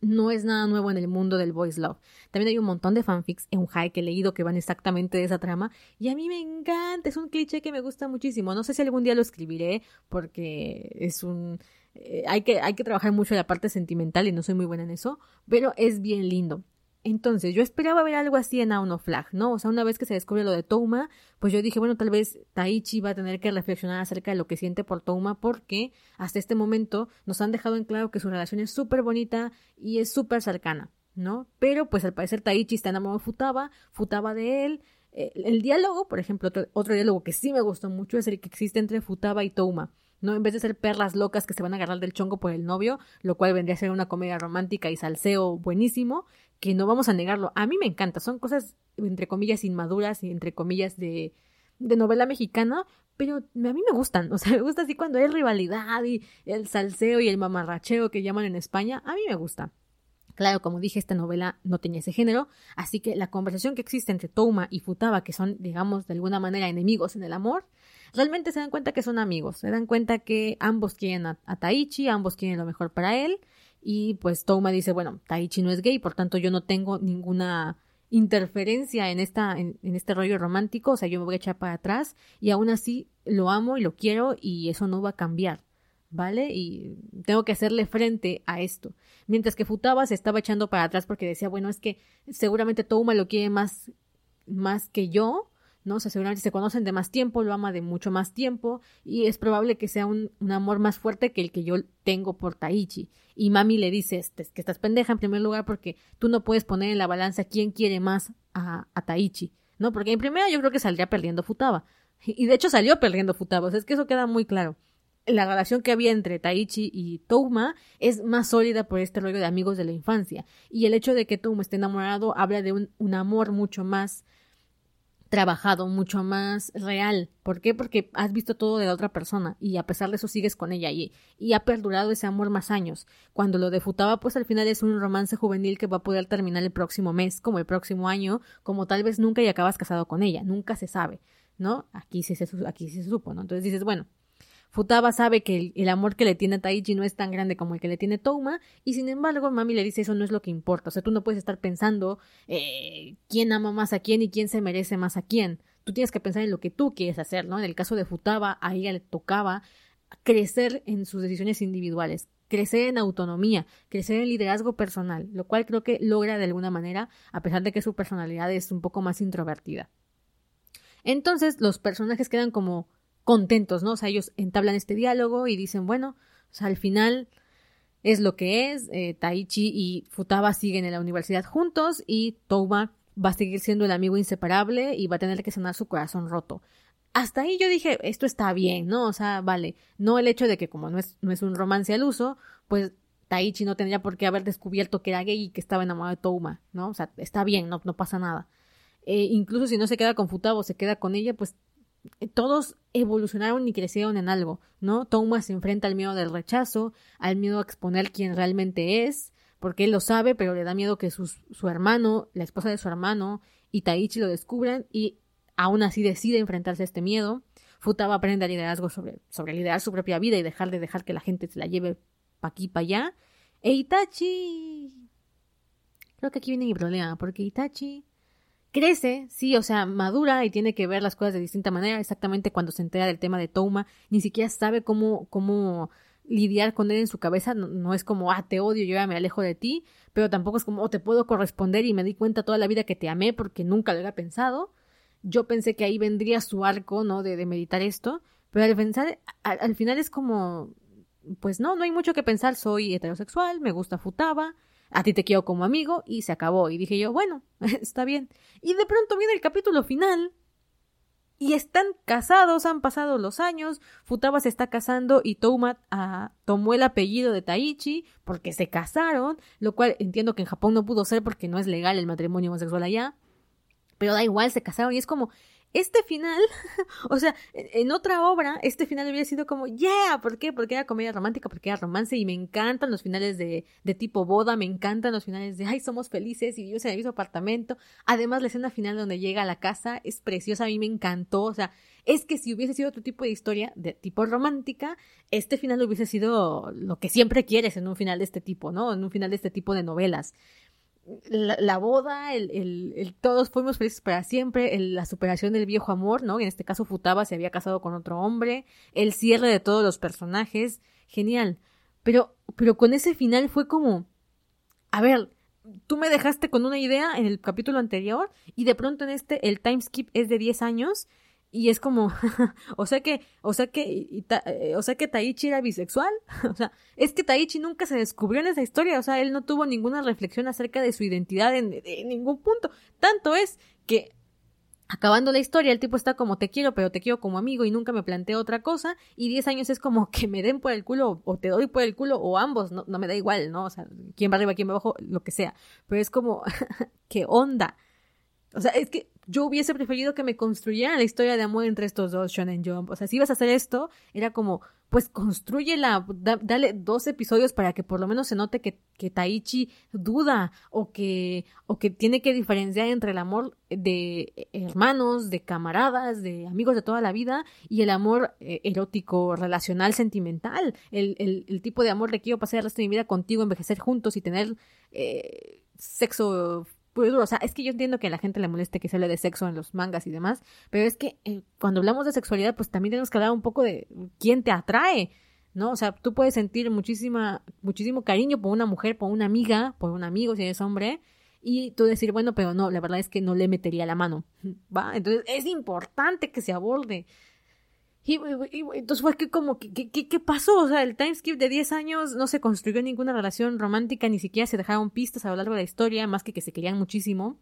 [SPEAKER 1] No es nada nuevo en el mundo del voice love. También hay un montón de fanfics en un high que he leído que van exactamente de esa trama. Y a mí me encanta, es un cliché que me gusta muchísimo. No sé si algún día lo escribiré porque es un eh, hay, que, hay que trabajar mucho la parte sentimental y no soy muy buena en eso, pero es bien lindo. Entonces, yo esperaba ver algo así en Auno Flag, ¿no? O sea, una vez que se descubre lo de Touma, pues yo dije, bueno, tal vez Taichi va a tener que reflexionar acerca de lo que siente por Touma, porque hasta este momento nos han dejado en claro que su relación es súper bonita y es súper cercana, ¿no? Pero, pues al parecer Taichi está enamorado de Futaba, Futaba de él. Eh, el, diálogo, por ejemplo, otro, otro diálogo que sí me gustó mucho es el que existe entre Futaba y Touma. ¿No? En vez de ser perlas locas que se van a agarrar del chongo por el novio, lo cual vendría a ser una comedia romántica y salseo buenísimo, que no vamos a negarlo. A mí me encanta, son cosas entre comillas inmaduras y entre comillas de, de novela mexicana, pero a mí me gustan, o sea, me gusta así cuando hay rivalidad y el salseo y el mamarracheo que llaman en España, a mí me gusta. Claro, como dije, esta novela no tenía ese género, así que la conversación que existe entre Touma y Futaba, que son, digamos, de alguna manera enemigos en el amor, realmente se dan cuenta que son amigos, se dan cuenta que ambos quieren a, Taichi, ambos quieren lo mejor para él, y pues Touma dice, bueno, Taichi no es gay, por tanto yo no tengo ninguna interferencia en esta en, en, este rollo romántico, o sea, yo me voy a echar para atrás y aún así lo amo y lo quiero y eso no va a cambiar. ¿Vale? Y tengo que hacerle frente a esto. Mientras que Futaba se estaba echando para atrás porque decía, bueno, es que seguramente Touma lo quiere más, más que yo, ¿no? O sea, seguramente se conocen de más tiempo, lo ama de mucho más tiempo y es probable que sea un, amor más fuerte que el que yo tengo por Taichi. Y mami le dice este, que estás pendeja en primer lugar porque tú no puedes poner en la balanza quién quiere más a, a Taichi, ¿no? Porque en primera yo creo que saldría perdiendo Futaba. Y de hecho salió perdiendo Futaba, o sea, es que eso queda muy claro la relación que había entre Taichi y Touma es más sólida por este rollo de amigos de la infancia. Y el hecho de que Touma esté enamorado habla de un, amor mucho más trabajado, mucho más real. ¿Por qué? Porque has visto todo de la otra persona y a pesar de eso sigues con ella y, y ha perdurado ese amor más años. Cuando lo defutaba, pues al final es un romance juvenil que va a poder terminar el próximo mes, como el próximo año, como tal vez nunca y acabas casado con ella. Nunca se sabe, ¿no? Aquí sí se, aquí sí se supo, ¿no? Entonces dices, bueno, Futaba sabe que el, amor que le tiene a Taichi no es tan grande como el que le tiene Touma, y sin embargo, Mami le dice eso no es lo que importa. O sea, tú no puedes estar pensando eh, quién ama más a quién y quién se merece más a quién. Tú tienes que pensar en lo que tú quieres hacer, ¿no? En el caso de Futaba, a ella le tocaba crecer en sus decisiones individuales, crecer en autonomía, crecer en liderazgo personal, lo cual creo que logra de alguna manera, a pesar de que su personalidad es un poco más introvertida. Entonces, los personajes quedan como contentos, ¿no? O sea, ellos entablan este diálogo y dicen, bueno, o sea, al final es lo que es, eh, Taichi y Futaba siguen en la universidad juntos y Touma va a seguir siendo el amigo inseparable y va a tener que sanar su corazón roto. Hasta ahí yo dije, esto está bien, ¿no? O sea, vale, no el hecho de que como no es, no es un romance al uso, pues Taichi no tendría por qué haber descubierto que era gay y que estaba enamorado de Touma, ¿no? O sea, está bien, no, no pasa nada. Eh, incluso si no se queda con Futaba o se queda con ella, pues todos evolucionaron y crecieron en algo, ¿no? Thomas se enfrenta al miedo del rechazo, al miedo a exponer quién realmente es, porque él lo sabe, pero le da miedo que su hermano, la esposa de su hermano y Taichi lo descubran y aún así decide enfrentarse a este miedo. Futaba aprende a liderazgo sobre, sobre liderar su propia vida y dejar de dejar que la gente se la lleve pa' aquí, pa' allá. E Itachi... Creo que aquí viene mi problema, porque Itachi crece, sí, o sea, madura y tiene que ver las cosas de distinta manera. Exactamente cuando se entera del tema de Touma, ni siquiera sabe cómo, cómo lidiar con él en su cabeza. No, es como, ah, te odio, yo ya me alejo de ti, pero tampoco es como, oh, te puedo corresponder y me di cuenta toda la vida que te amé porque nunca lo había pensado. Yo pensé que ahí vendría su arco, ¿no? De, de meditar esto, pero al pensar, al final es como, pues no, no hay mucho que pensar, soy heterosexual, me gusta Futaba, a ti te quiero como amigo y se acabó. Y dije yo, bueno, está bien. Y de pronto viene el capítulo final y están casados, han pasado los años, Futaba se está casando y Touma ah, tomó el apellido de Taichi porque se casaron, lo cual entiendo que en Japón no pudo ser porque no es legal el matrimonio homosexual allá, pero da igual, se casaron y es como, este final, o sea, en otra obra, este final hubiera sido como, yeah, ¿por qué? Porque era comedia romántica, porque era romance y me encantan los finales de, de tipo boda, me encantan los finales de, ay, somos felices y vivimos en el mismo apartamento. Además, la escena final donde llega a la casa es preciosa, a mí me encantó, o sea, es que si hubiese sido otro tipo de historia de tipo romántica, este final hubiese sido lo que siempre quieres en un final de este tipo, ¿no? En un final de este tipo de novelas la, boda, el, el, todos fuimos felices para siempre, la superación del viejo amor, ¿no? En este caso Futaba se había casado con otro hombre, el cierre de todos los personajes, genial. Pero, pero con ese final fue como, a ver, tú me dejaste con una idea en el capítulo anterior y de pronto en este el time skip es de 10 años y es como, o sea que, o sea que, eh, o sea que Taichi era bisexual, o sea, es que Taichi nunca se descubrió en esa historia, o sea, él no tuvo ninguna reflexión acerca de su identidad en, ningún punto. Tanto es que acabando la historia, el tipo está como te quiero, pero te quiero como amigo y nunca me planteo otra cosa, y 10 años es como que me den por el culo o te doy por el culo o ambos, no, no me da igual, ¿no? O sea, quién va arriba, quién va abajo, lo que sea, pero es como, ¿qué onda? O sea, es que yo hubiese preferido que me construyeran la historia de amor entre estos dos Shonen Jump. O sea, si ibas a hacer esto, era como, pues construyela, dale dos episodios para que por lo menos se note que, que Taichi duda o que, o que tiene que diferenciar entre el amor de hermanos, de camaradas, de amigos de toda la vida y el amor eh, erótico, relacional, sentimental. El, el, el, tipo de amor de quiero pasar el resto de mi vida contigo, envejecer juntos y tener eh, sexo o sea, es que yo entiendo que a la gente le moleste que se hable de sexo en los mangas y demás, pero es que eh, cuando hablamos de sexualidad, pues también tenemos que hablar un poco de quién te atrae, ¿no? O sea, tú puedes sentir muchísima, muchísimo cariño por una mujer, por una amiga, por un amigo si eres hombre, y tú decir, bueno, pero no, la verdad es que no le metería la mano, ¿va? Entonces es importante que se aborde. Y, entonces fue que como, ¿qué, qué, qué pasó? O sea, el timeskip de 10 años no se construyó ninguna relación romántica, ni siquiera se dejaron pistas a lo largo de la historia, más que que se querían muchísimo.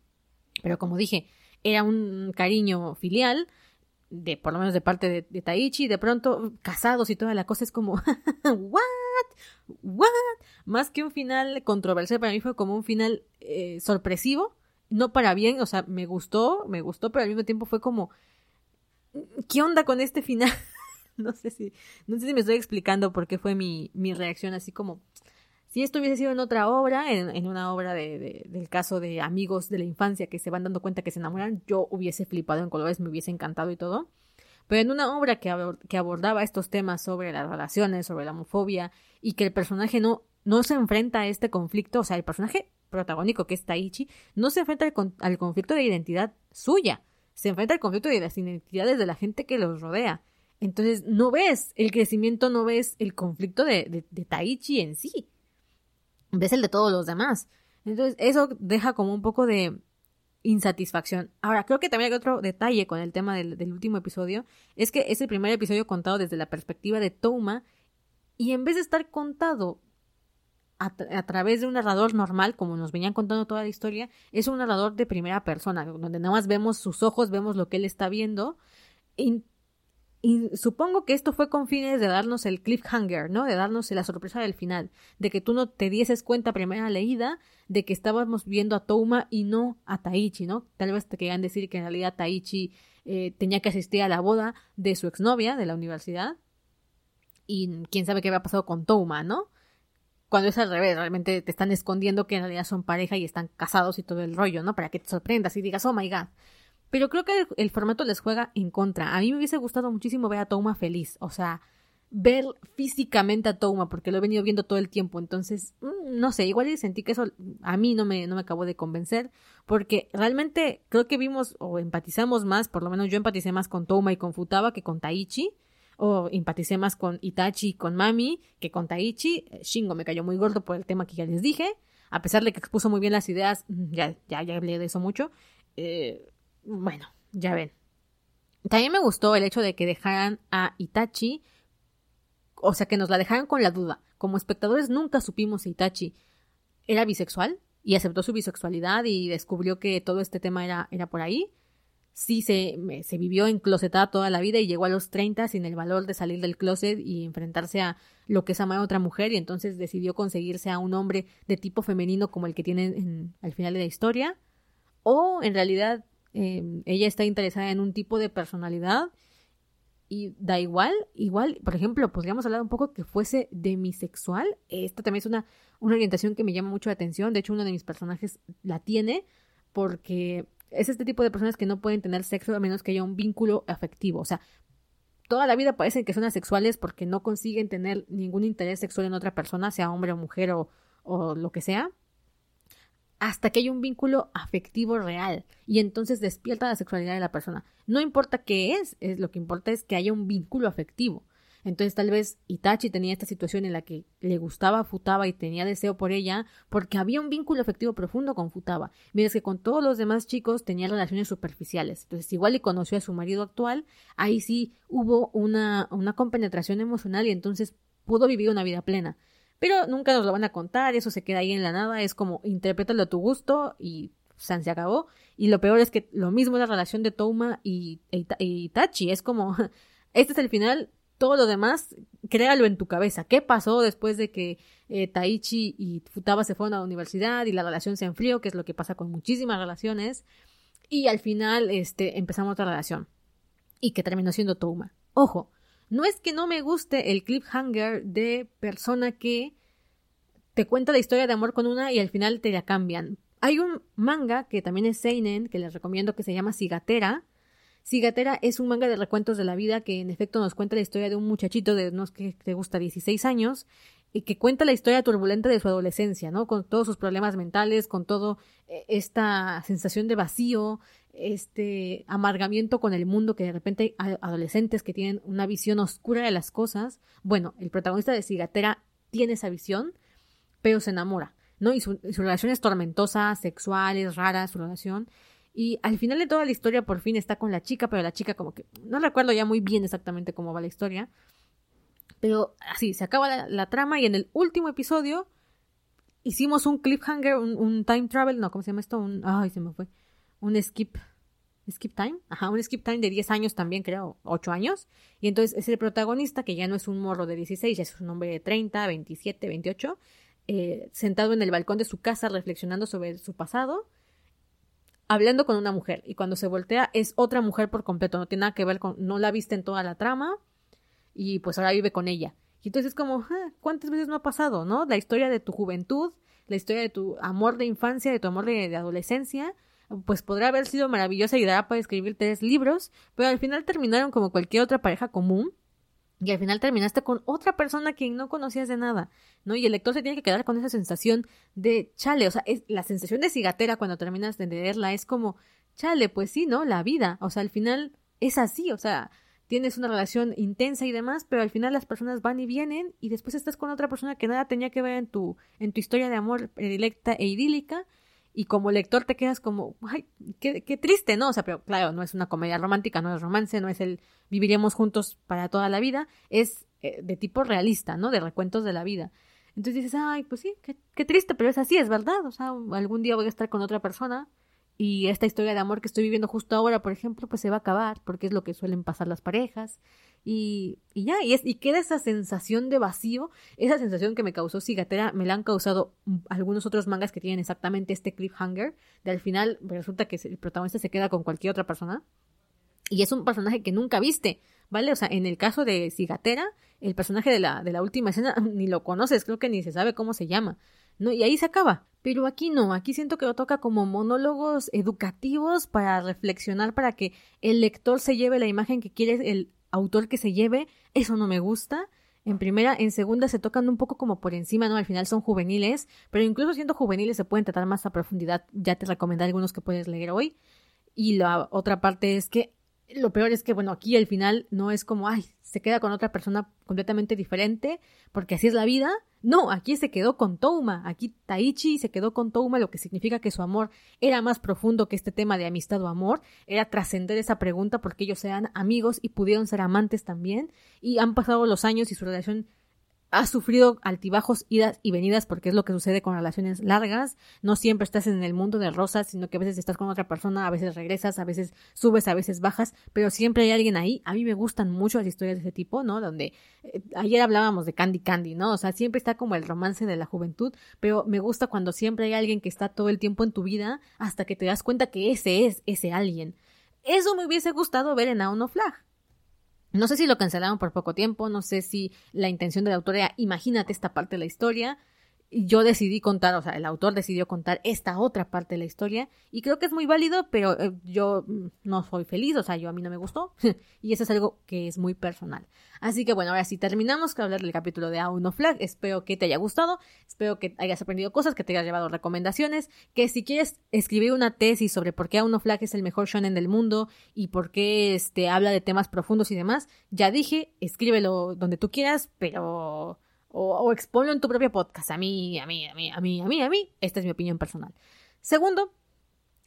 [SPEAKER 1] Pero como dije, era un cariño filial, de por lo menos de parte de, de Taichi, de pronto casados y toda la cosa es como, ¿what? ¿what? Más que un final controversial, para mí fue como un final eh, sorpresivo, no para bien, o sea, me gustó, me gustó, pero al mismo tiempo fue como, ¿qué onda con este final? no sé si, no sé si me estoy explicando por qué fue mi, mi reacción así como, si esto hubiese sido en otra obra, en, una obra de, del caso de amigos de la infancia que se van dando cuenta que se enamoran, yo hubiese flipado en colores, me hubiese encantado y todo. Pero en una obra que, que abordaba estos temas sobre las relaciones, sobre la homofobia, y que el personaje no, no se enfrenta a este conflicto, o sea, el personaje protagónico que es Taichi, no se enfrenta al conflicto de identidad suya, se enfrenta al conflicto de las identidades de la gente que los rodea. Entonces no ves el crecimiento, no ves el conflicto de, de, Taichi en sí. Ves el de todos los demás. Entonces eso deja como un poco de insatisfacción. Ahora, creo que también hay otro detalle con el tema del, del último episodio. Es que es el primer episodio contado desde la perspectiva de Touma. Y en vez de estar contado a, través de un narrador normal, como nos venían contando toda la historia, es un narrador de primera persona, donde nada más vemos sus ojos, vemos lo que él está viendo. Y, supongo que esto fue con fines de darnos el cliffhanger, ¿no? De darnos la sorpresa del final, de que tú no te dieses cuenta primera leída de que estábamos viendo a Touma y no a Taichi, ¿no? Tal vez te querían decir que en realidad Taichi eh, tenía que asistir a la boda de su exnovia de la universidad y quién sabe qué había pasado con Touma, ¿no? Cuando es al revés, realmente te están escondiendo que en realidad son pareja y están casados y todo el rollo, ¿no? Para que te sorprendas y digas, oh my god. Pero creo que el, formato les juega en contra. A mí me hubiese gustado muchísimo ver a Touma feliz. O sea, ver físicamente a Touma, porque lo he venido viendo todo el tiempo. Entonces, mm, no sé, igual sentí que eso a mí no me, no me acabó de convencer, porque realmente creo que vimos o empatizamos más, por lo menos yo empaticé más con Touma y con Futaba que con Taichi o empaticé más con Itachi y con Mami que con Taichi. Eh, Shingo me cayó muy gordo por el tema que ya les dije. A pesar de que expuso muy bien las ideas, mm, ya, ya, ya hablé de eso mucho. Eh, bueno, ya ven. También me gustó el hecho de que dejaran a Itachi, o sea, que nos la dejaran con la duda. Como espectadores nunca supimos si Itachi era bisexual y aceptó su bisexualidad y descubrió que todo este tema era, era por ahí sí se, se vivió enclosetada toda la vida y llegó a los 30 sin el valor de salir del closet y enfrentarse a lo que es amar a otra mujer y entonces decidió conseguirse a un hombre de tipo femenino como el que tiene en, al final de la historia o en realidad em, ella está interesada en un tipo de personalidad y da igual, igual, por ejemplo, podríamos hablar un poco que fuese demisexual. Esta también es una, una orientación que me llama mucho la atención. De hecho, uno de mis personajes la tiene porque es este tipo de personas que no pueden tener sexo a menos que haya un vínculo afectivo. O sea, toda la vida parecen que son asexuales porque no consiguen tener ningún interés sexual en otra persona, sea hombre o mujer o, o lo que sea, hasta que haya un vínculo afectivo real y entonces despierta la sexualidad de la persona. No importa qué es, es lo que importa es que haya un vínculo afectivo. Entonces tal vez Itachi tenía esta situación en la que le gustaba Futaba y tenía deseo por ella porque había un vínculo afectivo profundo con Futaba, mientras que con todos los demás chicos tenía relaciones superficiales. Entonces igual y conoció a su marido actual, ahí sí hubo una, una compenetración emocional y entonces pudo vivir una vida plena. Pero nunca nos lo van a contar, eso se queda ahí en la nada, es como interprétalo a tu gusto y San se acabó. Y lo peor es que lo mismo es la relación de Touma y, y Itachi, es como este es el final, todo lo demás, créalo en tu cabeza. ¿Qué pasó después de que eh, Taichi y Futaba se fueron a la universidad y la relación se enfrió, que es lo que pasa con muchísimas relaciones? y al final este, empezamos otra relación y que terminó siendo Touma. Ojo, no es que no me guste el cliffhanger de persona que te cuenta la historia de amor con una y al final te la cambian. Hay un manga que también es Seinen, que les recomiendo que se llama Cigatera. Cigatera es un manga de recuentos de la vida que en efecto nos cuenta la historia de un muchachito de unos que te gusta 16 años y que cuenta la historia turbulenta de su adolescencia, ¿no? Con todos sus problemas mentales, con todo eh, esta sensación de vacío, este amargamiento con el mundo que de repente hay adolescentes que tienen una visión oscura de las cosas. Bueno, el protagonista de Cigatera tiene esa visión, pero se enamora, ¿no? Y su, relación es tormentosa, sexual, es rara su relación. Y al final de toda la historia por fin está con la chica, pero la chica como que no recuerdo ya muy bien exactamente cómo va la historia. Pero así, se acaba la, trama y en el último episodio hicimos un cliffhanger, un, time travel, no, ¿cómo se llama esto? Un, ay, se me fue un skip, skip time, ajá, un skip time de 10 años también, creo, 8 años. Y entonces es el protagonista, que ya no es un morro de 16, ya es un hombre de 30, 27, 28, sentado en el balcón de su casa reflexionando sobre su pasado, hablando con una mujer. Y cuando se voltea es otra mujer por completo, no tiene nada que ver con, no la viste en toda la trama y pues ahora vive con ella. Y entonces es como, ah, ¿cuántas veces no ha pasado, no? La historia de tu juventud, la historia de tu amor de infancia, de tu amor de adolescencia, pues podrá haber sido maravillosa y dará para escribir tres libros, pero al final terminaron como cualquier otra pareja común. Y al final terminaste con otra persona que no conocías de nada, ¿no? Y el lector se tiene que quedar con esa sensación de chale, o sea, es, la sensación de cigatera cuando terminas de leerla es como, chale, pues sí, ¿no? La vida, o sea, al final es así, o sea, tienes una relación intensa y demás, pero al final las personas van y vienen y después estás con otra persona que nada tenía que ver en tu, en tu historia de amor predilecta e idílica y como lector te quedas como, ay, qué, qué, triste, ¿no? O sea, pero claro, no es una comedia romántica, no es romance, no es el viviremos juntos para toda la vida, es eh, de tipo realista, ¿no? De recuentos de la vida. Entonces dices, ay, pues sí, qué, qué triste, pero es así, es verdad. O sea, algún día voy a estar con otra persona y esta historia de amor que estoy viviendo justo ahora, por ejemplo, pues se va a acabar, porque es lo que suelen pasar las parejas. Y, y ya, y, es, y queda esa sensación de vacío, esa sensación que me causó Cigatera, me la han causado algunos otros mangas que tienen exactamente este cliffhanger, de al final resulta que el protagonista se queda con cualquier otra persona. Y es un personaje que nunca viste, ¿vale? O sea, en el caso de Cigatera, el personaje de la, de la última escena ni lo conoces, creo que ni se sabe cómo se llama. ¿no? Y ahí se acaba. Pero aquí no, aquí siento que lo toca como monólogos educativos para reflexionar, para que el lector se lleve la imagen que quiere el autor que se lleve. Eso no me gusta. En primera, en segunda se tocan un poco como por encima, ¿no? Al final son juveniles, pero incluso siendo juveniles se pueden tratar más a profundidad. Ya te recomendaré algunos que puedes leer hoy. Y la otra parte es que lo peor es que, bueno, aquí al final no es como, ay, se queda con otra persona completamente diferente, porque así es la vida. No, aquí se quedó con Touma, aquí Taichi se quedó con Touma, lo que significa que su amor era más profundo que este tema de amistad o amor, era trascender esa pregunta porque ellos eran amigos y pudieron ser amantes también, y han pasado los años y su relación has sufrido altibajos, idas y venidas, porque es lo que sucede con relaciones largas. No siempre estás en el mundo de rosas, sino que a veces estás con otra persona, a veces regresas, a veces subes, a veces bajas, pero siempre hay alguien ahí. A mí me gustan mucho las historias de ese tipo, ¿no? Donde eh, ayer hablábamos de Candy Candy, ¿no? O sea, siempre está como el romance de la juventud, pero me gusta cuando siempre hay alguien que está todo el tiempo en tu vida hasta que te das cuenta que ese es ese alguien. Eso me hubiese gustado ver en Auno Flag. No sé si lo cancelaron por poco tiempo, no sé si la intención del autor era imagínate esta parte de la historia, yo decidí contar, o sea, el autor decidió contar esta otra parte de la historia y creo que es muy válido, pero eh, yo mm, no soy feliz, o sea, yo a mí no me gustó y eso es algo que es muy personal. Así que bueno, ahora sí terminamos con hablar del capítulo de Auno Flag, espero que te haya gustado, espero que hayas aprendido cosas, que te hayas llevado recomendaciones, que si quieres escribir una tesis sobre por qué Auno Flag es el mejor shonen del mundo y por qué este habla de temas profundos y demás, ya dije, escríbelo donde tú quieras, pero o, o exponlo en tu propio podcast. A mí, a mí, a mí, a mí, a mí, a mí. Esta es mi opinión personal. Segundo,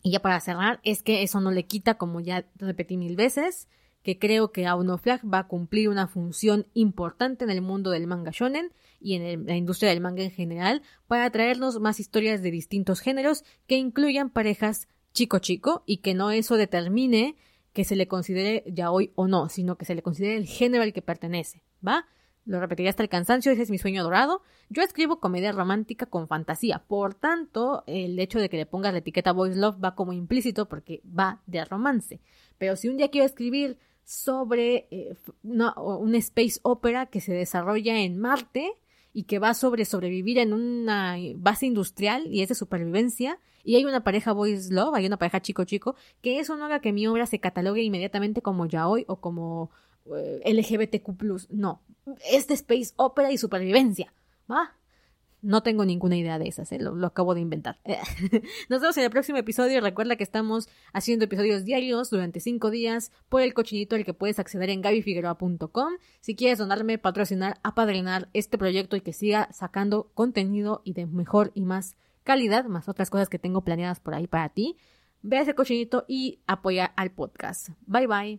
[SPEAKER 1] y ya para cerrar, es que eso no le quita, como ya repetí mil veces, que creo que Flag va a cumplir una función importante en el mundo del manga shonen y en la industria del manga en general para traernos más historias de distintos géneros que incluyan parejas chico-chico y que no eso determine que se le considere ya hoy o no, sino que se le considere el género al que pertenece, ¿va? Lo repetiré hasta el cansancio, ese es mi sueño dorado. Yo escribo comedia romántica con fantasía, por tanto, el hecho de que le pongas la etiqueta Voice Love va como implícito porque va de romance. Pero si un día quiero escribir sobre eh, una, un space opera que se desarrolla en Marte y que va sobre sobrevivir en una base industrial y es de supervivencia, y hay una pareja boys love, hay una pareja chico chico, que eso no haga que mi obra se catalogue inmediatamente como yaoi o como LGBTQ+. No, es de space opera y supervivencia. ¿Va? No tengo ninguna idea de esas, ¿eh? lo, acabo de inventar. Nos vemos en el próximo episodio. Recuerda que estamos haciendo episodios diarios durante cinco días por el cochinito al que puedes acceder en gabifigueroa.com. Si quieres donarme, patrocinar, apadrinar este proyecto y que siga sacando contenido y de mejor y más calidad, más otras cosas que tengo planeadas por ahí para ti, ve a ese cochinito y apoya al podcast. Bye bye.